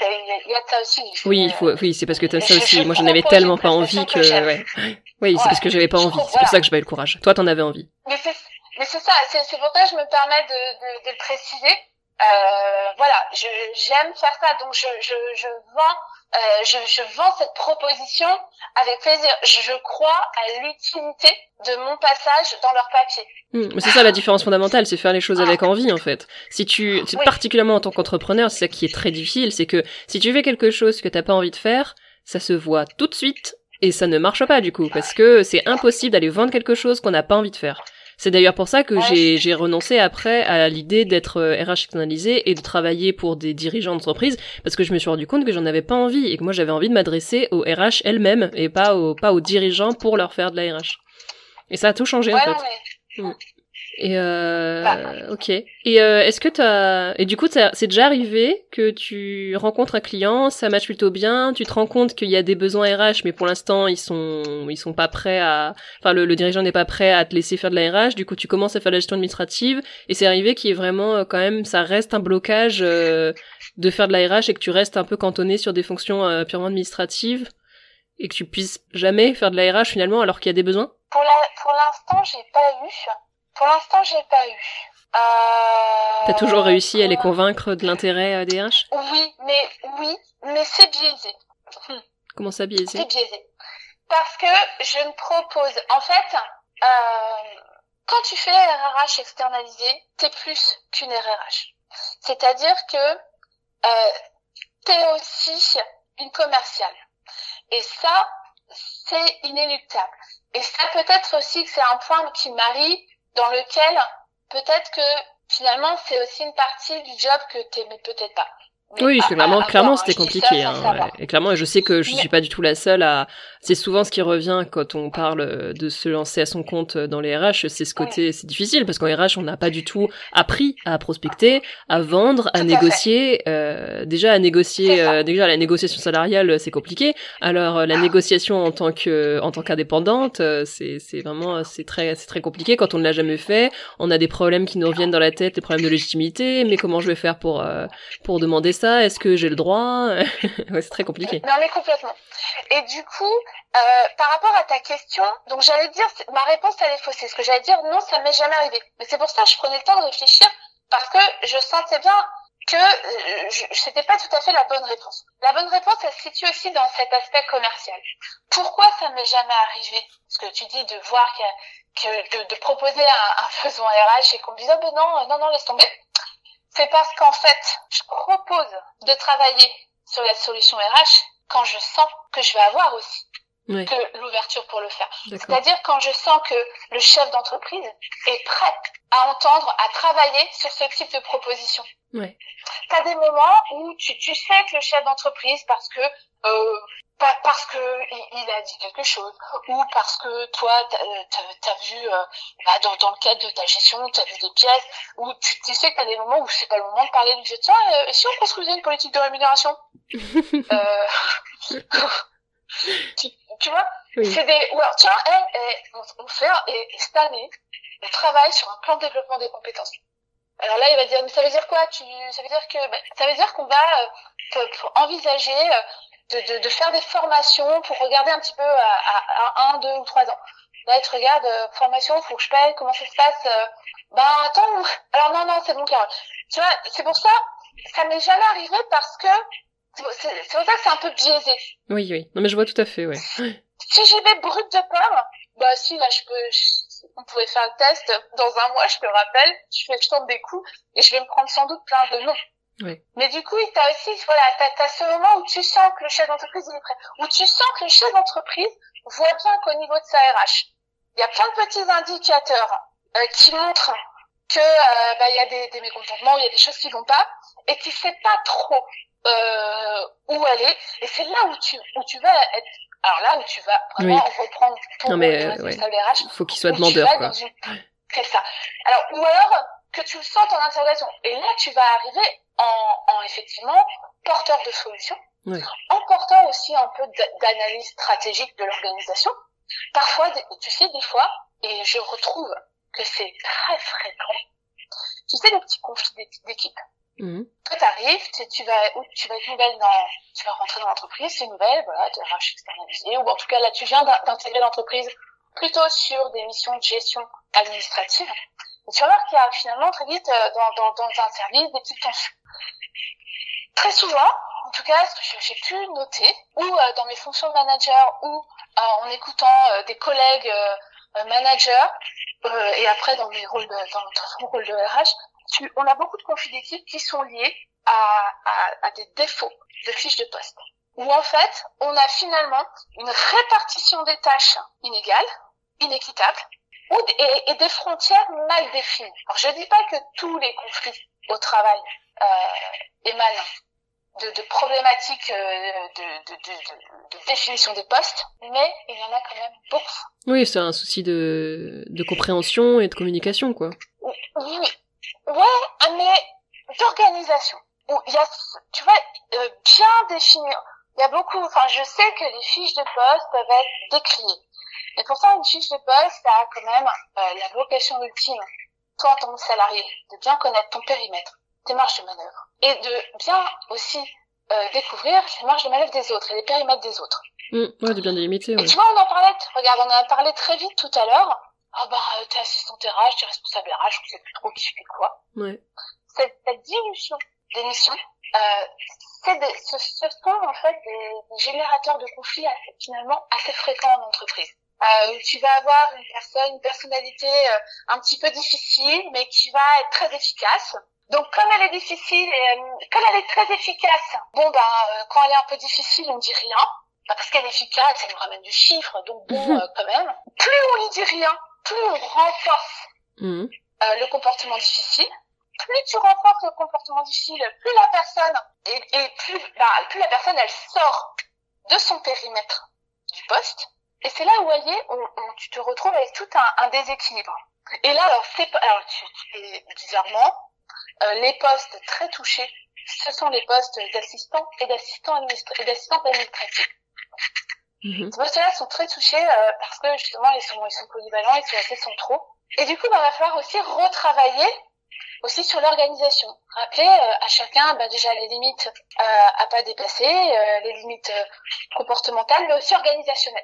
Il y, a de ça aussi. Oui, il faut, oui, c'est parce que t'as ça aussi. Moi, j'en avais tellement pas envie que, ouais. Oui, c'est parce que j'avais pas envie. C'est pour ça que eu le courage. Toi, t'en avais envie. Mais mais c'est ça, c'est pour ça que je me permets de, de, de le préciser. Euh, voilà, j'aime faire ça, donc je, je, je vends, euh, je, je, vends cette proposition avec plaisir. Je, crois à l'utilité de mon passage dans leur papier. Mmh, c'est ça la différence fondamentale, c'est faire les choses avec envie en fait. Si tu, particulièrement en tant qu'entrepreneur, c'est ça qui est très difficile, c'est que si tu fais quelque chose que t'as pas envie de faire, ça se voit tout de suite et ça ne marche pas du coup parce que c'est impossible d'aller vendre quelque chose qu'on n'a pas envie de faire. C'est d'ailleurs pour ça que j'ai renoncé après à l'idée d'être RH euh, externalisé et de travailler pour des dirigeants d'entreprise parce que je me suis rendu compte que j'en avais pas envie et que moi j'avais envie de m'adresser aux RH elles-mêmes et pas aux, pas aux dirigeants pour leur faire de la RH. Et ça a tout changé en fait. Et euh, bah. ok. Et euh, est-ce que t'as et du coup c'est déjà arrivé que tu rencontres un client, ça match plutôt bien, tu te rends compte qu'il y a des besoins RH, mais pour l'instant ils sont ils sont pas prêts à, enfin le, dirigeant n'est pas prêt à te laisser faire de la RH. Du coup tu commences à faire de la gestion administrative et c'est arrivé qu'il y ait vraiment euh, quand même ça reste un blocage euh, de faire de la RH et que tu restes un peu cantonné sur des fonctions euh, purement administratives et que tu puisses jamais faire de la RH finalement alors qu'il y a des besoins? Pour la pour l'instant j'ai pas eu pour l'instant, j'ai pas eu. Euh... T'as toujours réussi à les convaincre de l'intérêt euh, des RH Oui, mais oui, mais c'est biaisé. Comment ça biaisé? C'est biaisé. Parce que je ne propose, en fait, euh, quand tu fais RRH externalisé, t'es plus qu'une RRH. C'est-à-dire que euh, t'es aussi une commerciale. Et ça, c'est inéluctable. Et ça peut être aussi que c'est un point qui marie dans lequel peut-être que finalement c'est aussi une partie du job que t'aimais peut-être pas. Oui, clairement, clairement, c'était compliqué. hein, Et clairement, je sais que je suis pas du tout la seule à. C'est souvent ce qui revient quand on parle de se lancer à son compte dans les RH. C'est ce côté, c'est difficile parce qu'en RH, on n'a pas du tout appris à prospecter, à vendre, à négocier. Euh, déjà, à négocier, euh, déjà la négociation salariale, c'est compliqué. Alors, euh, la ah. négociation en tant que, en tant qu'indépendante, euh, c'est, c'est vraiment, c'est très, c'est très compliqué quand on ne l'a jamais fait. On a des problèmes qui nous reviennent dans la tête, des problèmes de légitimité. Mais comment je vais faire pour, pour demander ça? Est-ce que j'ai le droit ouais, C'est très compliqué. Non, mais complètement. Et du coup, euh, par rapport à ta question, donc j'allais dire, ma réponse elle est faussée. Ce que j'allais dire, non, ça m'est jamais arrivé. Mais c'est pour ça que je prenais le temps de réfléchir parce que je sentais bien que euh, c'était pas tout à fait la bonne réponse. La bonne réponse, elle se situe aussi dans cet aspect commercial. Pourquoi ça m'est jamais arrivé? Ce que tu dis de voir que, que de, proposer un, un besoin RH et qu'on me dise oh ben non, non, non, laisse tomber c'est parce qu'en fait, je propose de travailler sur la solution RH quand je sens que je vais avoir aussi que l'ouverture pour le faire. C'est-à-dire quand je sens que le chef d'entreprise est prêt à entendre, à travailler sur ce type de proposition. Tu as des moments où tu, tu sais que le chef d'entreprise, parce que euh, pas parce que il, a dit quelque chose ou parce que toi t'as as, vu euh, bah, dans, dans le cadre de ta gestion t'as vu des pièces ou tu, tu sais que t'as des moments où c'est pas le moment de parler du jeu tiens euh, si on construisait une politique de rémunération. Euh, tu, tu, vois c'est des ou alors tiens eh, eh, on, fait et, cette année on travaille sur un plan de développement des compétences. Alors là il va dire mais ça veut dire quoi? Tu ça veut dire que bah, ça veut dire qu'on va euh, envisager de, de, de, faire des formations pour regarder un petit peu à, à, un, deux ou trois ans. Là, tu regardes, euh, formation, faut que je paye, comment ça se passe euh, Ben attends, alors non, non, c'est bon, Carole. Tu vois, c'est pour ça, ça m'est jamais arrivé parce que c'est pour ça que c'est un peu biaisé. Oui, oui. Non, mais je vois tout à fait, ouais. Si j'y vais brut de pomme, bah si, là, je peux, on pouvait faire le test. Dans un mois, je te rappelle, je fais, je tente des coups et je vais me prendre sans doute plein de noms. Mais du coup, t'as aussi, voilà, t'as as ce moment où tu sens que le chef d'entreprise est prêt, où tu sens que le chef d'entreprise voit bien qu'au niveau de sa RH, il y a plein de petits indicateurs euh, qui montrent que euh, bah, il y a des, des mécontentements, il y a des choses qui vont pas, et qui sait pas trop euh, où aller. Et c'est là où tu où tu vas être. Alors là où tu vas vraiment reprendre ton non mais, euh, ouais. RH. Faut qu'il soit demandeur quoi. C'est ça. Alors ou alors que tu le sens en interrogation. Et là tu vas arriver en, en effectivement porteur de solutions, en portant aussi un peu d'analyse stratégique de l'organisation. Parfois, tu sais, des fois, et je retrouve que c'est très fréquent, tu sais, les petits conflits d'équipe. Mmh. Toi, t'arrives, tu, tu vas, ou tu vas être nouvelle dans, tu vas rentrer dans l'entreprise, c'est nouvelle, voilà, tu RH externalisé, ou en tout cas, là, tu viens d'intégrer l'entreprise plutôt sur des missions de gestion administrative. Et tu vas voir qu'il y a finalement très vite euh, dans, dans, dans un service des petites tensions. Très souvent, en tout cas, ce que j'ai pu noter, ou euh, dans mes fonctions de manager, ou euh, en écoutant euh, des collègues managers, et après dans mes rôles de, dans mon rôle de RH, tu, on a beaucoup de conflits d'équipe qui sont liés à, à, à des défauts de fiches de poste. Où en fait, on a finalement une répartition des tâches inégales, inéquitable, ou, et, et, des frontières mal définies. Alors je dis pas que tous les conflits au travail euh, émanent de, de problématiques euh, de, de, de, de, définition des postes, mais il y en a quand même beaucoup. Oui, c'est un souci de, de compréhension et de communication, quoi. Oui, ouais, mais d'organisation. Il y a, tu vois, euh, bien définir. Il y a beaucoup, enfin, je sais que les fiches de poste peuvent être décriées. Mais pourtant, une fiche de poste, ça a quand même euh, la vocation ultime, toi en tant que salarié, de bien connaître ton périmètre, tes marges de manœuvre, et de bien aussi euh, découvrir les marges de manœuvre des autres et les périmètres des autres. Mmh, ouais, de bien délimiter. Et tu vois, on en parlait, regarde, on en a parlé très vite tout à l'heure. Ah bah, euh, t'es assistante RH, t'es responsable RH, on sait plus trop qui fait quoi. Ouais. Cette, cette dilution des missions, euh, c'est ce, ce sont en fait des, des générateurs de conflits assez, finalement assez fréquents en entreprise euh, tu vas avoir une personne, une personnalité euh, un petit peu difficile, mais qui va être très efficace. Donc comme elle est difficile, et, euh, comme elle est très efficace, bon ben euh, quand elle est un peu difficile, on dit rien, bah, parce qu'elle est efficace, elle nous ramène du chiffre, donc bon mhm. quand même. Plus on lui dit rien, plus on renforce mhm. le comportement difficile. plus tu renforces le comportement difficile, plus la personne et, et plus, bah, plus la personne elle sort de son périmètre du poste. Et c'est là où, elle est, on, tu te retrouves avec tout un, un déséquilibre. Et là, alors, c'est alors tu, tu, bizarrement, euh, les postes très touchés, ce sont les postes d'assistants et d'assistants d'assistants administratifs. Mmh. Ces postes-là sont très touchés euh, parce que justement ils sont ils sont polyvalents, ils sont assez centraux. Et du coup, bah, il va falloir aussi retravailler aussi sur l'organisation. Rappeler euh, à chacun bah, déjà les limites euh, à pas dépasser, euh, les limites comportementales, mais aussi organisationnelles.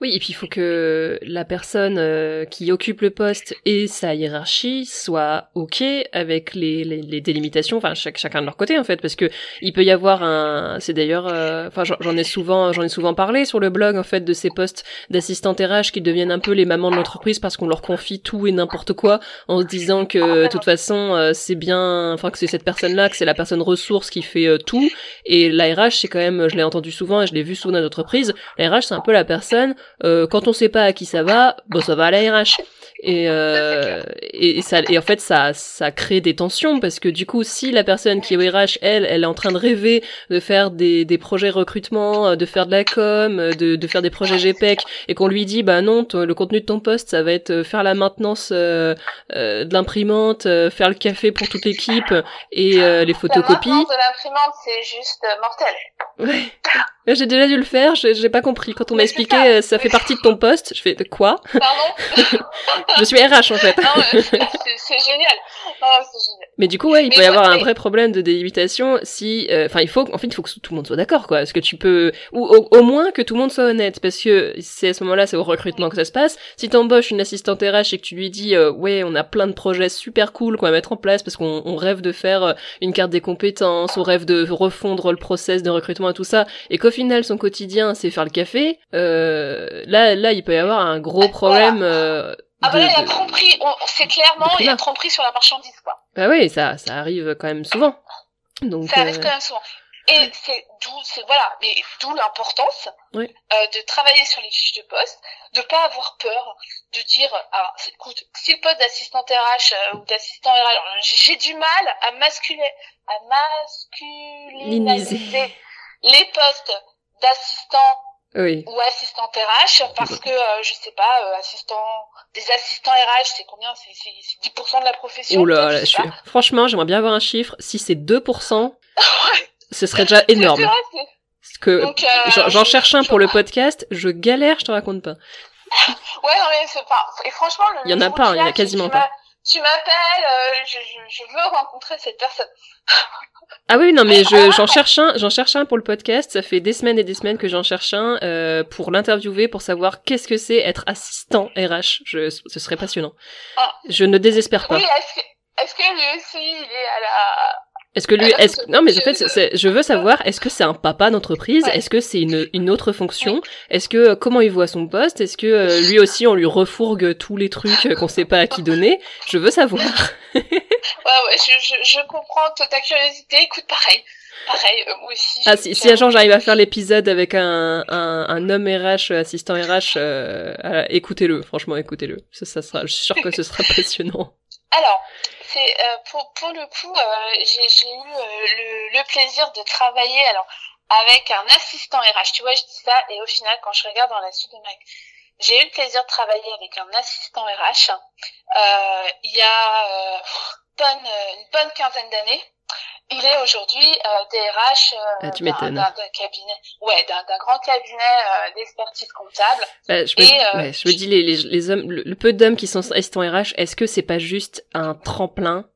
Oui, et puis il faut que la personne qui occupe le poste et sa hiérarchie soit ok avec les, les, délimitations, enfin chacun de leur côté en fait, parce que il peut y avoir un, c'est d'ailleurs, enfin j'en ai souvent, j'en ai souvent parlé sur le blog en fait de ces postes d'assistante RH qui deviennent un peu les mamans de l'entreprise parce qu'on leur confie tout et n'importe quoi en se disant que de toute façon c'est bien, enfin que c'est cette personne-là, que c'est la personne ressource qui fait tout, et la RH c'est quand même, je l'ai entendu souvent et je l'ai vu souvent dans l'entreprise, la RH c'est un peu la personne euh, quand on sait pas à qui ça va, bon ça va à la RH. Et, euh, et, ça, et en fait, ça, ça crée des tensions parce que du coup, si la personne qui est au RH, elle, elle est en train de rêver de faire des, des projets recrutement, euh, de faire de la com, de, de faire des projets GPEC, et qu'on lui dit, bah non, le contenu de ton poste, ça va être faire la maintenance euh, de l'imprimante, faire le café pour toute l'équipe et les photocopies. La de l'imprimante, c'est juste mortel. Ouais. J'ai déjà dû le faire, j'ai pas compris. Quand on m'a expliqué, ça. ça fait partie de ton poste, je fais de quoi? Pardon? Je suis RH en fait. c'est génial. Mais du coup, ouais, il peut y avoir un vrai problème de délimitation si, euh, enfin, il faut, en fait, il faut que tout le monde soit d'accord, quoi. Est-ce que tu peux, ou au, moins que tout le monde soit honnête, parce que c'est à ce moment-là, c'est au recrutement que ça se passe. Si t'embauches une assistante RH et que tu lui dis, euh, ouais, on a plein de projets super cool qu'on va mettre en place parce qu'on rêve de faire euh, une carte des compétences, on rêve de refondre le process de recrutement et tout ça, et qu'au final son quotidien c'est faire le café, là, là, il peut y avoir un gros problème. Ah bah là, il y a tromperie, c'est clairement, il y a tromperie sur la marchandise, quoi. Bah oui, ça, ça arrive quand même souvent. Donc, ça arrive euh, quand même souvent. Et c'est d'où, c'est voilà, mais d'où l'importance oui. euh, de travailler sur les fiches de poste, de pas avoir peur, de dire, ah, écoute, si le poste d'assistant RH euh, ou d'assistant RH, j'ai du mal à masculer, à masculiniser les postes d'assistant oui. ou assistant RH parce que euh, je sais pas euh, assistant des assistants RH c'est combien? C'est c'est 10% de la profession? Oula, là, je suis... franchement j'aimerais bien avoir un chiffre. Si c'est 2% ce serait déjà énorme. Vrai, parce que euh, j'en cherche un pour le podcast je galère je te raconte pas. Ouais non mais c'est pas et franchement il y en a pas il y en a quasiment pas. tu m'appelles, euh, je, je, je, veux rencontrer cette personne. ah oui, non, mais je, j'en cherche un, j'en cherche un pour le podcast. Ça fait des semaines et des semaines que j'en cherche un euh, pour l'interviewer, pour savoir qu'est-ce que c'est être assistant RH. Je, ce serait passionnant. Ah. Je ne désespère pas. Oui, est-ce que, est-ce que lui aussi il est à la est-ce que lui, est non, mais en fait, je veux savoir, est-ce que c'est un papa d'entreprise? Est-ce que c'est une, une autre fonction? Est-ce que comment il voit son poste? Est-ce que euh, lui aussi on lui refourgue tous les trucs qu'on sait pas à qui donner? Je veux savoir. ouais, ouais, je, je, je comprends ta curiosité. Écoute, pareil. Pareil, euh, moi aussi. Ah, si, si jour j'arrive à faire l'épisode avec un, un, un, homme RH, assistant RH, euh, écoutez-le, franchement, écoutez-le. Ça, ça sera, je suis sûre que ce sera passionnant. Alors, c'est euh, pour pour le coup, euh, j'ai eu euh, le, le, plaisir de travailler alors avec un assistant RH. Tu vois, je dis ça et au final, quand je regarde dans la suite de ma j'ai eu le plaisir de travailler avec un assistant RH il y a bonne, une bonne quinzaine d'années. Il est aujourd'hui euh, DRH euh, ah, d'un cabinet, ouais, d'un grand cabinet euh, d'expertise comptable. Bah, je, me, et, euh, ouais, je me dis les, les, les hommes, le, peu d'hommes qui sont assistants RH, est-ce que c'est pas juste un tremplin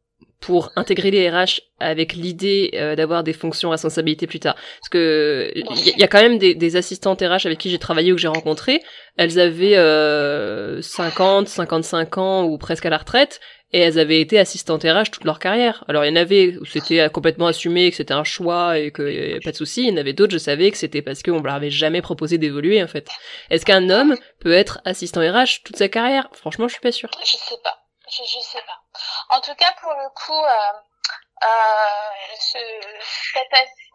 pour intégrer les RH avec l'idée euh, d'avoir des fonctions à responsabilité plus tard? Parce que il y, a quand même des, des assistantes RH avec qui j'ai travaillé ou que j'ai rencontré. Elles avaient euh, 50, 55 ans ou presque à la retraite et elles avaient été assistantes RH toute leur carrière. Alors il y en avait où c'était complètement assumé, que c'était un choix et qu'il n'y avait pas de souci. Il y en avait d'autres, je savais que c'était parce qu'on leur avait jamais proposé d'évoluer en fait. Est-ce qu'un homme peut être assistant RH toute sa carrière? Franchement, je suis pas sûre. Je sais pas. Je, je sais pas. En tout cas, pour le coup, euh, euh, ce, cet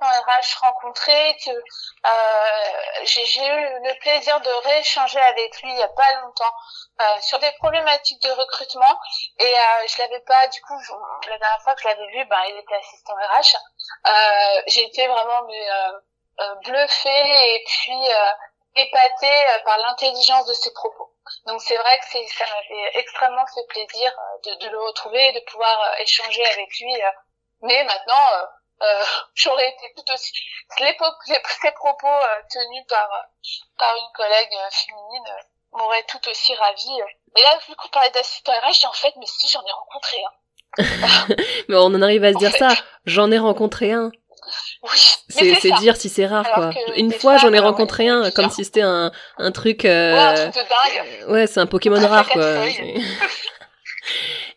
assistant RH rencontré, que euh, j'ai eu le plaisir de rééchanger avec lui il y a pas longtemps euh, sur des problématiques de recrutement. Et euh, je l'avais pas du coup la dernière fois que je l'avais vu ben il était assistant RH euh, j'ai été vraiment mais, euh, bluffée et puis épatée par l'intelligence de ses propos. Donc c'est vrai que c'est ça m'avait extrêmement fait plaisir de, de, le retrouver et de pouvoir échanger avec lui mais maintenant euh, j'aurais été tout aussi les, ces propos euh, tenus par par une collègue féminine m'aurait tout aussi ravie. Mais là, vu qu'on parlait d'assistant RH, j'ai en fait, mais si, j'en ai rencontré un. mais on en arrive à se dire ça. J'en ai rencontré un. Oui, c'est dire si c'est rare quoi. Une fois j'en ai rencontré un comme si c'était un un truc euh... ouais, un truc de dingue. Ouais, c'est un Pokémon rare quoi.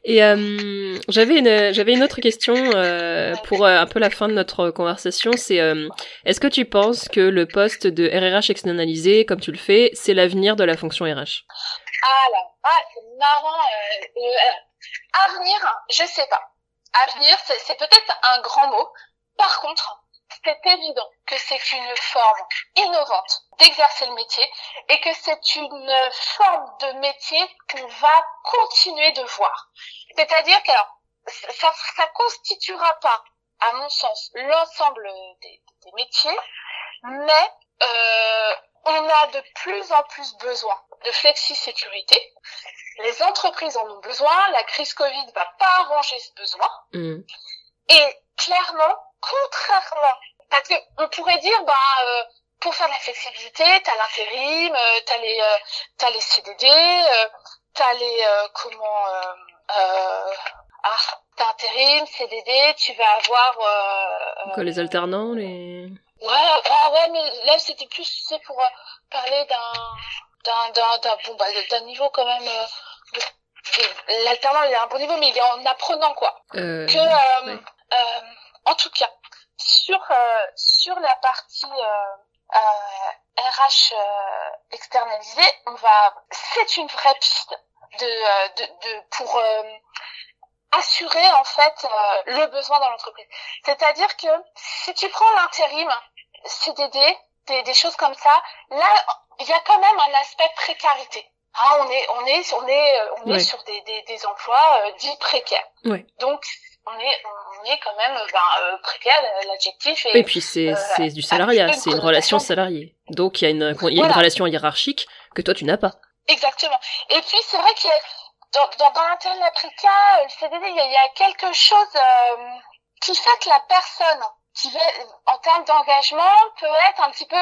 Et euh, j'avais une j'avais une autre question euh, pour euh, un peu la fin de notre conversation, c'est euh, est-ce que tu penses que le poste de RRH externalisé, comme tu le fais, c'est l'avenir de la fonction RH Ah là, ah c'est marrant. Euh, avenir, je sais pas. Avenir, c'est peut-être un grand mot. Par contre, c'est évident que c'est une forme innovante d'exercer le métier et que c'est une forme de métier qu'on va continuer de voir. C'est-à-dire que ça, ça constituera pas, à mon sens, l'ensemble des, métiers, mais euh, on a de plus en plus besoin de flexi-sécurité. Les entreprises en ont besoin. La crise Covid va pas arranger ce besoin. Mmh. Et clairement, contrairement, parce que on pourrait dire, bah, euh, pour faire de la flexibilité, t'as l'intérim, euh, t'as les, euh, t'as les CDD, euh, t'as les, euh, comment, euh, ah, t'as intérim, CDD, tu vas avoir. Quoi, les alternants, les. Ouais, ah ouais, mais là c'était plus, c'est pour parler d'un, d'un, d'un, d'un, bon, bah, d'un niveau quand même. de, l'alternant il a un bon niveau, mais il est en apprenant quoi. que, ouais. En tout cas, sur sur la partie RH euh, externalisé, on va, c'est une vraie piste de, euh, de, de pour euh, assurer en fait le besoin dans l'entreprise. C'est-à-dire que si tu prends l'intérim, CDD, des, des choses comme ça, là il y a quand même un aspect précarité. Hein, on est on est on est on est sur des, des, des emplois dits précaires. Ouais. Donc on est on est quand même ben, euh, précaire l'adjectif et, et puis c'est euh, du salariat c'est une relation salariée. Donc il y a une il y a une relation hiérarchique que toi tu n'as pas. Exactement. Et puis c'est vrai qu'il y a dans dans, dans précaire le CDD il y, a, il y a quelque chose euh, qui fait que la personne qui va en termes d'engagement peut être un petit peu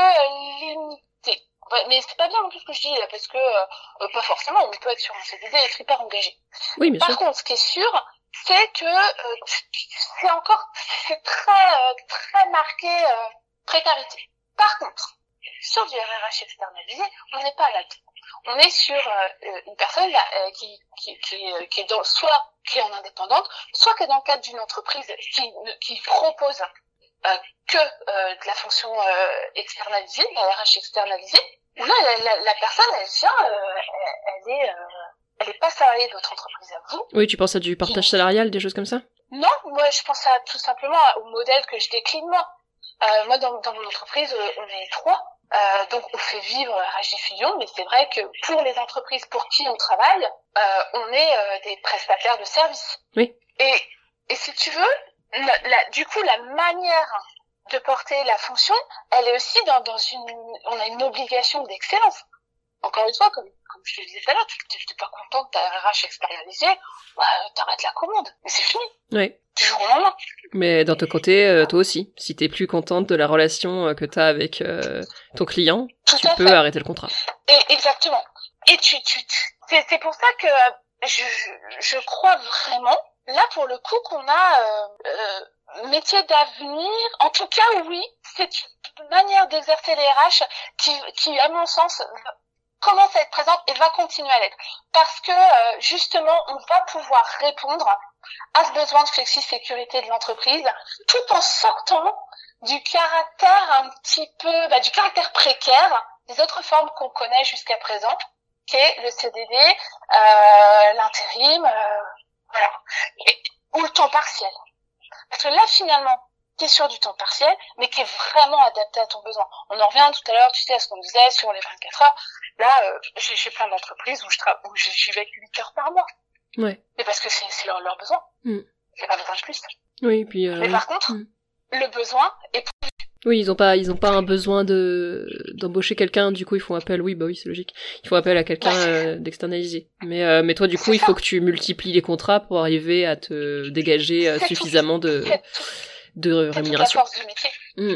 limitée. Mais c'est pas bien non plus ce que je dis là parce que euh, pas forcément on peut être sur un CDD et être hyper engagé. Oui bien par sûr. contre ce qui est sûr c'est que euh, c'est encore c'est très euh, très marqué euh, précarité. Par contre, sur du RRH externalisé, on n'est pas là. On est sur une personne qui, qui, qui, qui, est dans, soit qui est en indépendante, soit qui est dans le cadre d'une entreprise qui, qui propose que de la fonction externalisée, la RH externalisée. Là, la, la, la personne, elle vient, elle, elle, est elle n'est pas salariée de votre entreprise à vous. Oui, tu penses à du partage salarial, des choses comme ça? Non, moi je pense à tout simplement au modèle que je décline moi. Euh, moi, dans, dans, mon entreprise, euh, on est trois. Euh, donc on fait vivre RHD Fusion, mais c'est vrai que pour les entreprises pour qui on travaille, euh, on est euh, des prestataires de services. Oui. Et, et si tu veux, la, la, du coup, la manière de porter la fonction, elle est aussi dans, dans une, on a une obligation d'excellence encore une fois, comme, comme je te le disais tout à l'heure, tu n'es pas content de ta RH externalisée, bah, t'arrêtes la commande, et c'est fini. Oui. Du jour au lendemain. Mais d'un autre côté, euh, toi aussi, si t'es plus contente de la relation euh, que t'as avec euh, ton client, Tout tu peux fait. arrêter le contrat. Et, exactement. Et tu, tu, tu c'est pour ça que je, je crois vraiment, là pour le coup, qu'on a métier d'avenir. En tout cas, oui, c'est une manière d'exercer les RH qui, qui, à mon sens, commence à être présente et va continuer à l'être. Parce que euh, justement, on va pouvoir répondre à ce besoin de flexi-sécurité de l'entreprise tout en sortant du caractère un petit peu, bah, du caractère précaire des autres formes qu'on connaît jusqu'à présent, qui est le CDD, euh, l'intérim, euh, voilà, ou le temps partiel. Parce que là, finalement, qui est sur du temps partiel, mais qui est vraiment adapté à ton besoin. On en revient tout à l'heure, tu sais, à ce qu'on disait sur les 24 heures. Là, euh, j'ai plein d'entreprises où je travaille, où j'y vais 8 heures par mois. Ouais. Mais parce que c'est leur, leur besoin. Mm. J'ai pas besoin de plus. Oui, puis. Euh, mais par contre, mm. le besoin est oui, ils ont pas, ils ont pas un besoin de d'embaucher quelqu'un. Du coup, ils font appel. Oui, bah oui, c'est logique. Ils font appel à quelqu'un euh, d'externaliser. Mais euh, mais toi, du coup, il faut que tu multiplies les contrats pour arriver à te dégager suffisamment de de rémunération. La force du métier. Mm.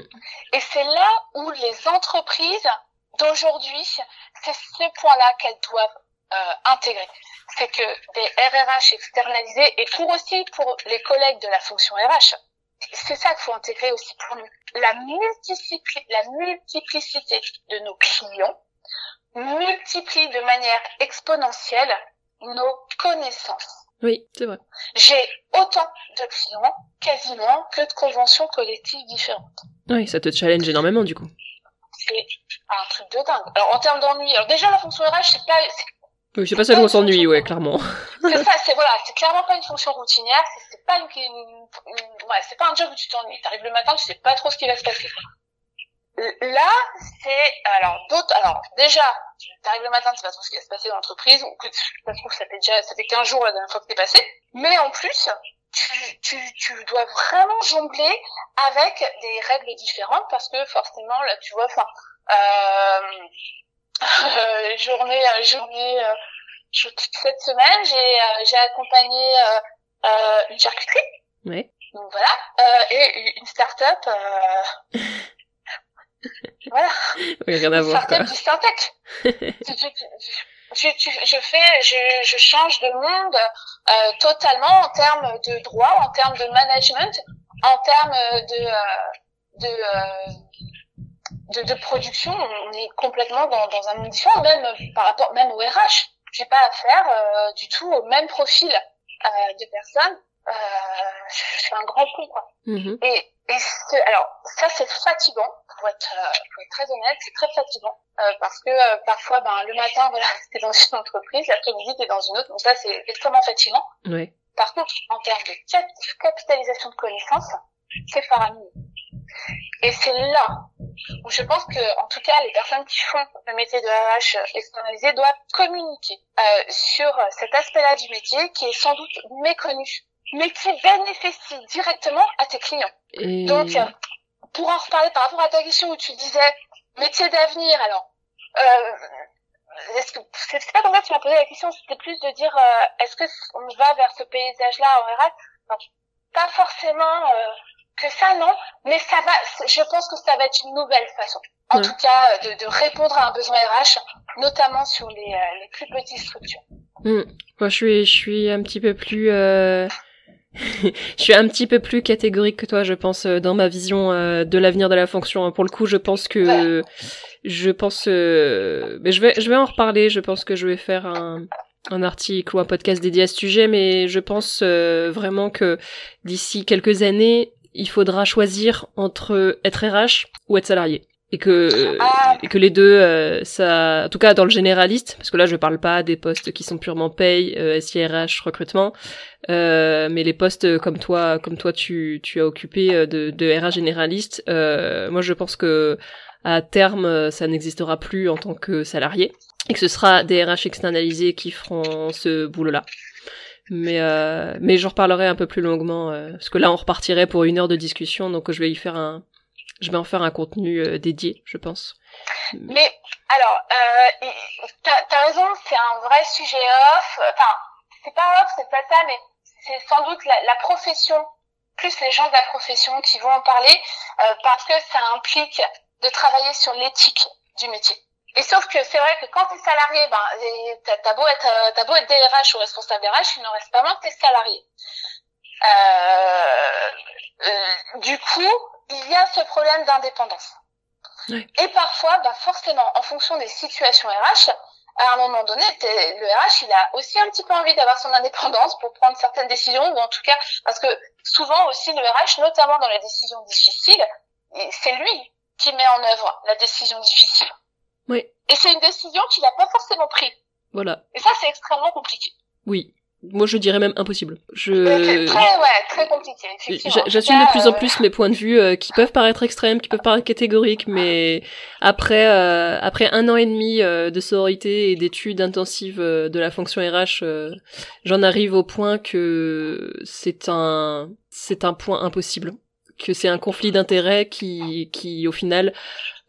Et c'est là où les entreprises d'aujourd'hui, c'est ce point-là qu'elles doivent intégrer. C'est que des RRH externalisés et pour aussi pour les collègues de la fonction RH c'est ça qu'il faut intégrer aussi pour nous. La, multiplicité, la multiplicité de nos clients multiplie de manière exponentielle nos connaissances. Oui, c'est vrai. J'ai autant de clients quasiment que de conventions collectives différentes. Oui, ça te challenge énormément du coup. C'est un truc de dingue. Alors en termes d'ennui, alors déjà la fonction RH, c'est pas, oui, c'est pas ça où on s'ennuie, ouais, clairement. C'est ça, c'est voilà, c'est clairement pas une fonction routinière, c'est pas une, ouais, c'est pas un job où tu t'ennuies. T'arrives le matin, tu sais pas trop ce qui va se passer. Là, c'est alors d'autres. Alors déjà, t'arrives le matin, tu sais pas trop ce qui va se passer dans l'entreprise, ou que ça trouve ça fait déjà ça fait 15 jours la dernière fois que t'es passé. Mais en plus, tu, tu, tu dois vraiment jongler avec des règles différentes parce que forcément là, tu vois, enfin. Euh, euh, journée euh, journée euh, cette semaine j'ai euh, j'ai accompagné une charcuterie oui. donc voilà et une start-up voilà oui, rien à voir start-up du je, je, fais je, je change de monde euh, totalement en termes de droit en termes de management en termes de de de, de, production, on est complètement dans, dans, un monde différent, même par rapport même au RH. J'ai pas affaire euh, du tout au même profil euh, de personnes. Euh, fais un grand pont, quoi. Mm-hmm. Et, et alors ça c'est fatigant, pour être, euh, pour être très honnête, c'est très fatigant euh, parce que euh, parfois, ben le matin, voilà, t'es dans une entreprise, l'après-midi t'es dans une autre, donc ça c'est extrêmement fatigant. Ouais. Par contre, en termes de capitalisation de connaissances, c'est faramineux. Et c'est là où je pense que, en tout cas, les personnes qui font le métier de RH externalisé doivent communiquer euh, sur cet aspect-là du métier qui est sans doute méconnu, mais qui bénéficie directement à tes clients. Donc, euh, pour en reparler par rapport à ta question où tu disais métier d'avenir, alors, euh, est-ce que c'est pas comme ça que tu m'as posé la question, c'était plus de dire euh, est-ce que on va vers ce paysage-là en RH Pas forcément que ça, non. Mais ça va, je pense que ça va être une nouvelle façon. En tout cas, de, de, répondre à un besoin RH, notamment sur les, euh, les plus petites structures. Hmm. Moi, je suis, je suis un petit peu plus, euh... je suis un petit peu plus catégorique que toi, je pense, euh, dans ma vision euh, de l'avenir de la fonction. Pour le coup, je pense que, je pense, mais je vais, je vais en reparler. Je pense que je vais faire un, un article ou un podcast dédié à ce sujet, mais je pense vraiment que d'ici quelques années, il faudra choisir entre être RH ou être salarié et que ah. et que les deux euh, ça en tout cas dans le généraliste parce que là je parle pas des postes qui sont purement paye euh, SIRH recrutement euh, mais les postes comme toi comme toi tu tu as occupé euh, de de RH généraliste euh, moi je pense que à terme ça n'existera plus en tant que salarié et que ce sera des RH externalisés qui feront ce boulot là mais euh, mais j'en reparlerai un peu plus longuement euh, parce que là on repartirait pour une heure de discussion donc je vais y faire un je vais en faire un contenu euh, dédié je pense. Mais alors euh, t'as as raison c'est un vrai sujet off enfin c'est pas off c'est pas ça mais c'est sans doute la, la, profession plus les gens de la profession qui vont en parler euh, parce que ça implique de travailler sur l'éthique du métier. Et sauf que c'est vrai que quand tu es salarié, ben, t'as beau être, euh, t'as beau être DRH ou responsable DRH, il n'en reste pas moins que t'es salarié. Euh, euh, du coup, il y a ce problème d'indépendance. Oui. Et parfois, ben, forcément, en fonction des situations RH, à un moment donné, le RH, il a aussi un petit peu envie d'avoir son indépendance pour prendre certaines décisions, ou en tout cas, parce que souvent aussi le RH, notamment dans les décisions difficiles, c'est lui qui met en œuvre la décision difficile. Oui. Et c'est une décision qu'il n'a pas forcément prise. Voilà. Et ça, c'est extrêmement compliqué. Oui. Moi je dirais même impossible. Je très ouais, très compliqué. J'assume de plus en plus mes points de vue euh, qui peuvent paraître extrêmes, qui peuvent paraître catégoriques, mais après euh, après un an et demi euh, de sororité et d'études intensives de la fonction RH, j'en arrive au point que c'est un c'est un point impossible, que c'est un conflit d'intérêts qui qui au final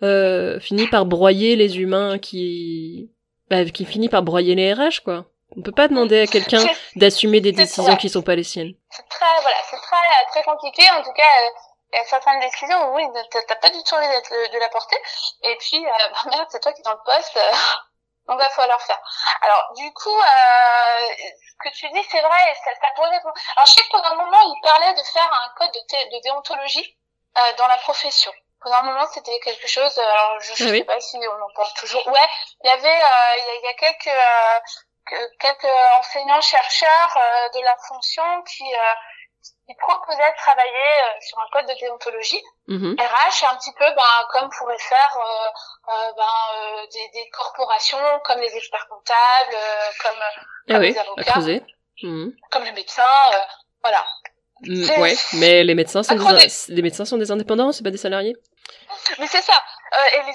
finit par broyer les humains qui bah, qui finit par broyer les RH quoi. On peut pas demander à quelqu'un d'assumer des décisions qui sont pas les siennes. C'est très, voilà, c'est très, très compliqué. En tout cas, euh, il y a certaines décisions où oui, t'as pas du tout envie de, de la porter. Et puis, euh, bah, merde, c'est toi qui es dans le poste. Euh, donc va falloir faire. Alors du coup, euh, ce que tu dis, c'est vrai, ça, ça pourrait être... Alors je sais que pendant un moment, il parlait de faire un code de, de déontologie euh, dans la profession. Pendant un moment, c'était quelque chose. Alors je, je ah sais pas si on en parle toujours. Ouais, il y avait, euh, il, y a, il y a quelques quelques enseignants chercheurs euh, de la fonction qui euh, qui proposaient de travailler euh, sur un code de déontologie mmh. RH un petit peu ben comme pourraient faire ben des, des, corporations comme les experts comptables comme, ah les avocats mmh. comme les médecins voilà. Mmh, ouais mais les médecins sont des, les médecins sont des indépendants c'est pas des salariés? Mais c'est ça et les,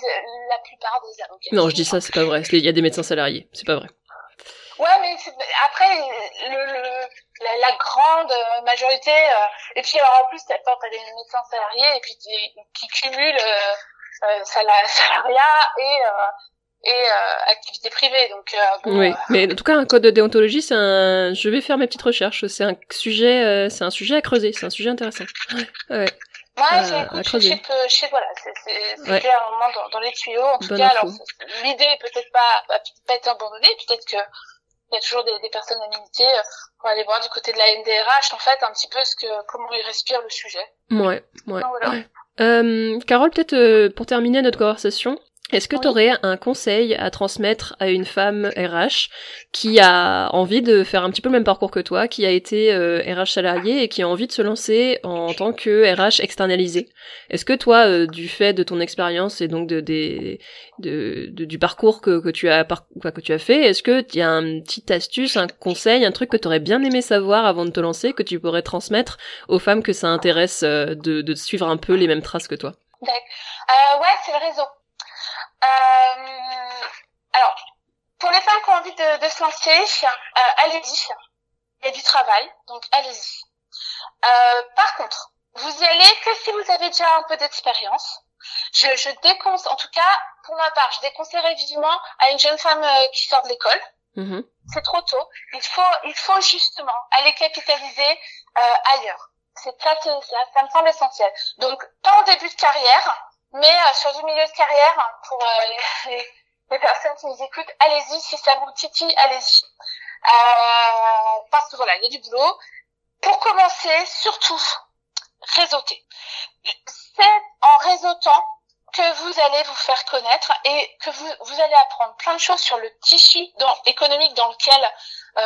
la plupart des avocats non je dis ça c'est pas vrai. Il y a des médecins salariés c'est pas vrai Ouais, mais après, le, le la, la, grande majorité, euh, et puis alors en plus, t'as as des médecins salariés et puis qui cumulent euh, euh salariat et euh, et activité privée. Donc bon, oui, mais en tout cas, un code de déontologie, c'est un. Je vais faire mes petites recherches. C'est un sujet, c'est un sujet à creuser. C'est un sujet intéressant. Ouais. ouais. Ouais, euh, je sais que, voilà, c'est ouais. moment dans, dans les tuyaux. En tout cas, alors, l'idée peut-être pas, peut-être abandonnée, peut-être que il y a toujours des, des personnes habilitées euh, pour aller voir du côté de la NDRH en fait un petit peu ce que comment ils respirent le sujet. Ouais, ouais. ouais. Euh, Carole, peut-être euh, pour terminer notre conversation, est-ce que tu aurais un conseil à transmettre à une femme RH qui a envie de faire un petit peu le même parcours que toi, qui a été euh, RH salarié et qui a envie de se lancer en tant que RH externalisé Est-ce que toi, euh, du fait de ton expérience et donc de, de, de, du parcours que, que tu as que tu as fait, est-ce que tu as un petit astuce, un conseil, un truc que tu aurais bien aimé savoir avant de te lancer que tu pourrais transmettre aux femmes que ça intéresse euh, de, de suivre un peu les mêmes traces que toi? Euh, ouais, c'est le réseau. Euh, alors, pour les femmes qui ont envie de, de se lancer, euh, allez-y. Il y a du travail, donc allez-y. Euh, par contre, vous y allez que si vous avez déjà un peu d'expérience. Je, je déconseille, en tout cas, pour ma part, je déconseillerais vivement à une jeune femme qui sort de l'école. Mm-hmm. C'est trop tôt. Il faut, il faut justement aller capitaliser ailleurs. C'est ça, ça, ça me semble essentiel. Donc, pas en début de carrière, mais euh, sur du milieu de carrière, pour euh, les, personnes qui nous écoutent, allez-y, si ça vous titille, allez-y. Euh, parce que voilà, il y a du boulot. Pour commencer, surtout, réseauter. C'est en réseautant que vous allez vous faire connaître et que vous, vous allez apprendre plein de choses sur le tissu économique dans lequel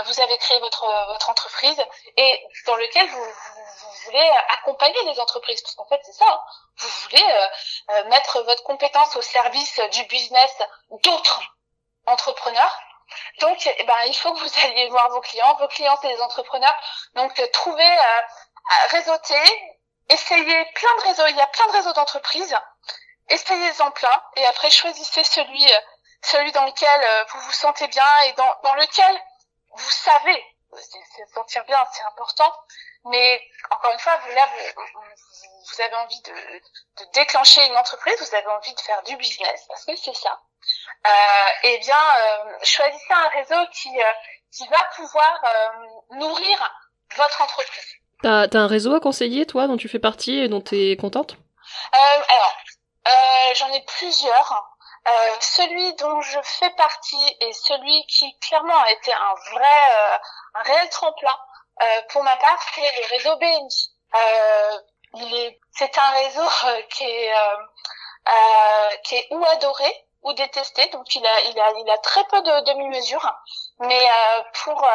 vous avez créé votre, entreprise et dans lequel vous, vous, voulez accompagner les entreprises. Parce qu'en fait, c'est ça. Hein. Vous voulez euh, euh, mettre votre compétence au service du business d'autres entrepreneurs. Donc, eh ben, il faut que vous alliez voir vos clients. Vos clients, c'est les entrepreneurs. Donc, trouver, réseauter, essayer plein de réseaux. Il y a plein de réseaux d'entreprises essayez-en plein et après choisissez celui celui dans lequel euh, vous vous sentez bien et dans, dans lequel vous savez se sentir bien c'est important. Mais encore une fois vous là vous, vous avez envie de, de, déclencher une entreprise vous avez envie de faire du business parce que c'est ça. Euh, eh bien euh, choisissez un réseau qui euh, qui va pouvoir nourrir votre entreprise. T'as as un réseau à conseiller, toi, dont tu fais partie et dont tu es contente? Euh, Alors, euh, j'en ai plusieurs. Euh, celui dont je fais partie et celui qui clairement a été un vrai, euh, un réel tremplin pour ma part, c'est le réseau BNI. il est, c'est un réseau qui est, qui est ou adoré ou détesté, donc il a, il a, il a très peu de demi-mesures. Mais pour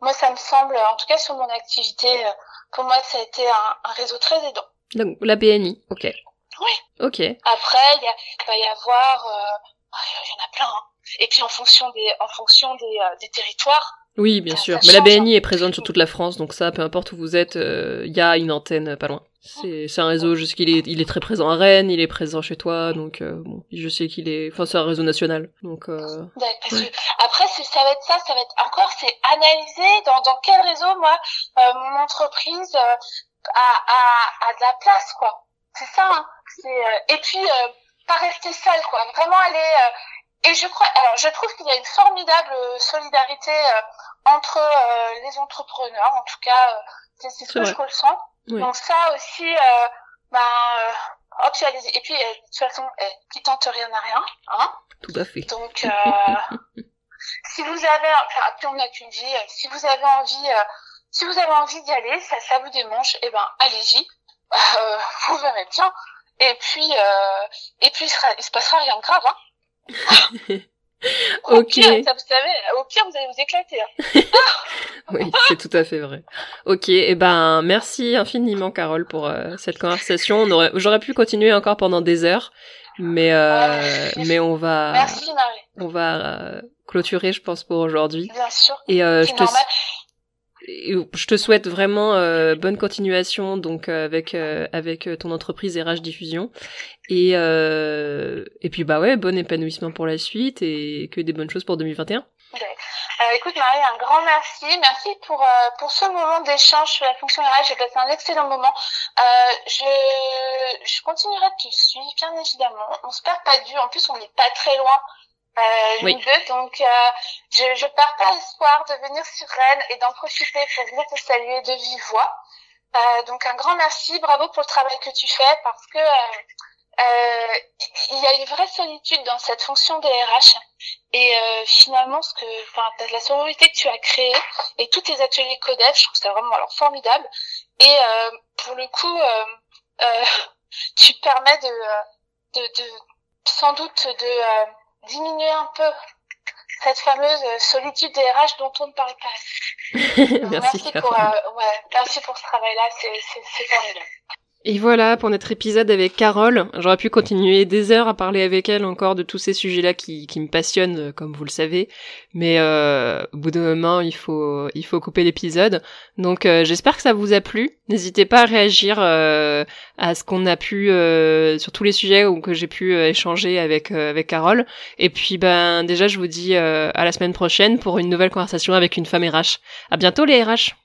moi, ça me semble, en tout cas sur mon activité, pour moi, ça a été un, un réseau très aidant. Donc la BNI, ok. Oui. Ok. Après, il va y avoir, euh, il y en a plein. Hein. Et puis en fonction des, en fonction des, euh, des territoires, Oui, bien sûr. Mais la BNI est présente sur toute la France, donc ça, peu importe où vous êtes, il y a une antenne pas loin. C'est un réseau, je sais qu'il est il est très présent à Rennes, il est présent chez toi, donc bon, je sais qu'il est, enfin c'est un réseau national, donc. Euh... Parce que après ça va être ça, ça va être encore c'est analyser dans dans quel réseau moi mon entreprise a, a a de la place quoi. C'est ça. Hein. Et puis pas rester seul quoi, vraiment aller et je crois, alors je trouve qu'il y a une formidable solidarité euh, entre euh, les entrepreneurs, en tout cas, euh, c'est ce que je ressens. Donc ça aussi, ben, oh, tu as les... et puis de toute façon, qui tente rien n'a rien, hein. Tout à fait. Donc, si vous avez, enfin, puis on n'a qu'une vie, si vous avez envie, si vous avez envie d'y aller, ça, ça vous démange, eh ben, allez-y. vous verrez bien. Et puis, et puis, il, sera, il se passera rien de grave, hein. Ok. Au pire, ça, vous savez, au pire, vous allez vous éclater. Hein. oui, c'est tout à fait vrai. Ok, et eh ben merci infiniment Carole pour euh, cette conversation. On aurait, j'aurais pu continuer encore pendant des heures, mais euh, mais on va, merci, on va euh, clôturer, je pense, pour aujourd'hui. Bien sûr. Et euh, je te je te souhaite vraiment euh, bonne continuation donc euh, avec euh, avec ton entreprise RH Diffusion et et puis bah ouais bon épanouissement pour la suite et que des bonnes choses pour 2021. écoute Marie, un grand merci. Merci pour pour ce moment d'échange sur la fonction RH. J'ai passé un excellent moment. je je continuerai de te suivre bien évidemment. On se perd pas du. En plus, on n'est pas très loin euh, oui. deux. Donc, euh, je, je pars pas l'espoir de venir sur Rennes et d'en profiter pour venir te saluer de vive voix. Euh, donc, un grand merci, bravo pour le travail que tu fais parce que euh, euh il y a une vraie solitude dans cette fonction DRH et euh, finalement, ce que, enfin, la sororité que tu as créée et tous tes ateliers codef, je trouve ça vraiment alors formidable. Et pour le coup, tu permets de, de, de sans doute de diminuer un peu cette fameuse solitude des RH dont on ne parle pas. merci, pour, euh, ouais, merci pour ce travail-là, c'est formidable. Et voilà pour notre épisode avec Carole. J'aurais pu continuer des heures à parler avec elle encore de tous ces sujets-là qui, qui me passionnent, euh, comme vous le savez. Mais euh, au bout d'un moment, il faut, il faut couper l'épisode. Donc euh, j'espère que ça vous a plu. N'hésitez pas à réagir euh, à ce qu'on a pu sur tous les sujets où que j'ai pu échanger avec avec Carole. Et puis ben déjà, je vous dis à la semaine prochaine pour une nouvelle conversation avec une femme RH. À bientôt les RH.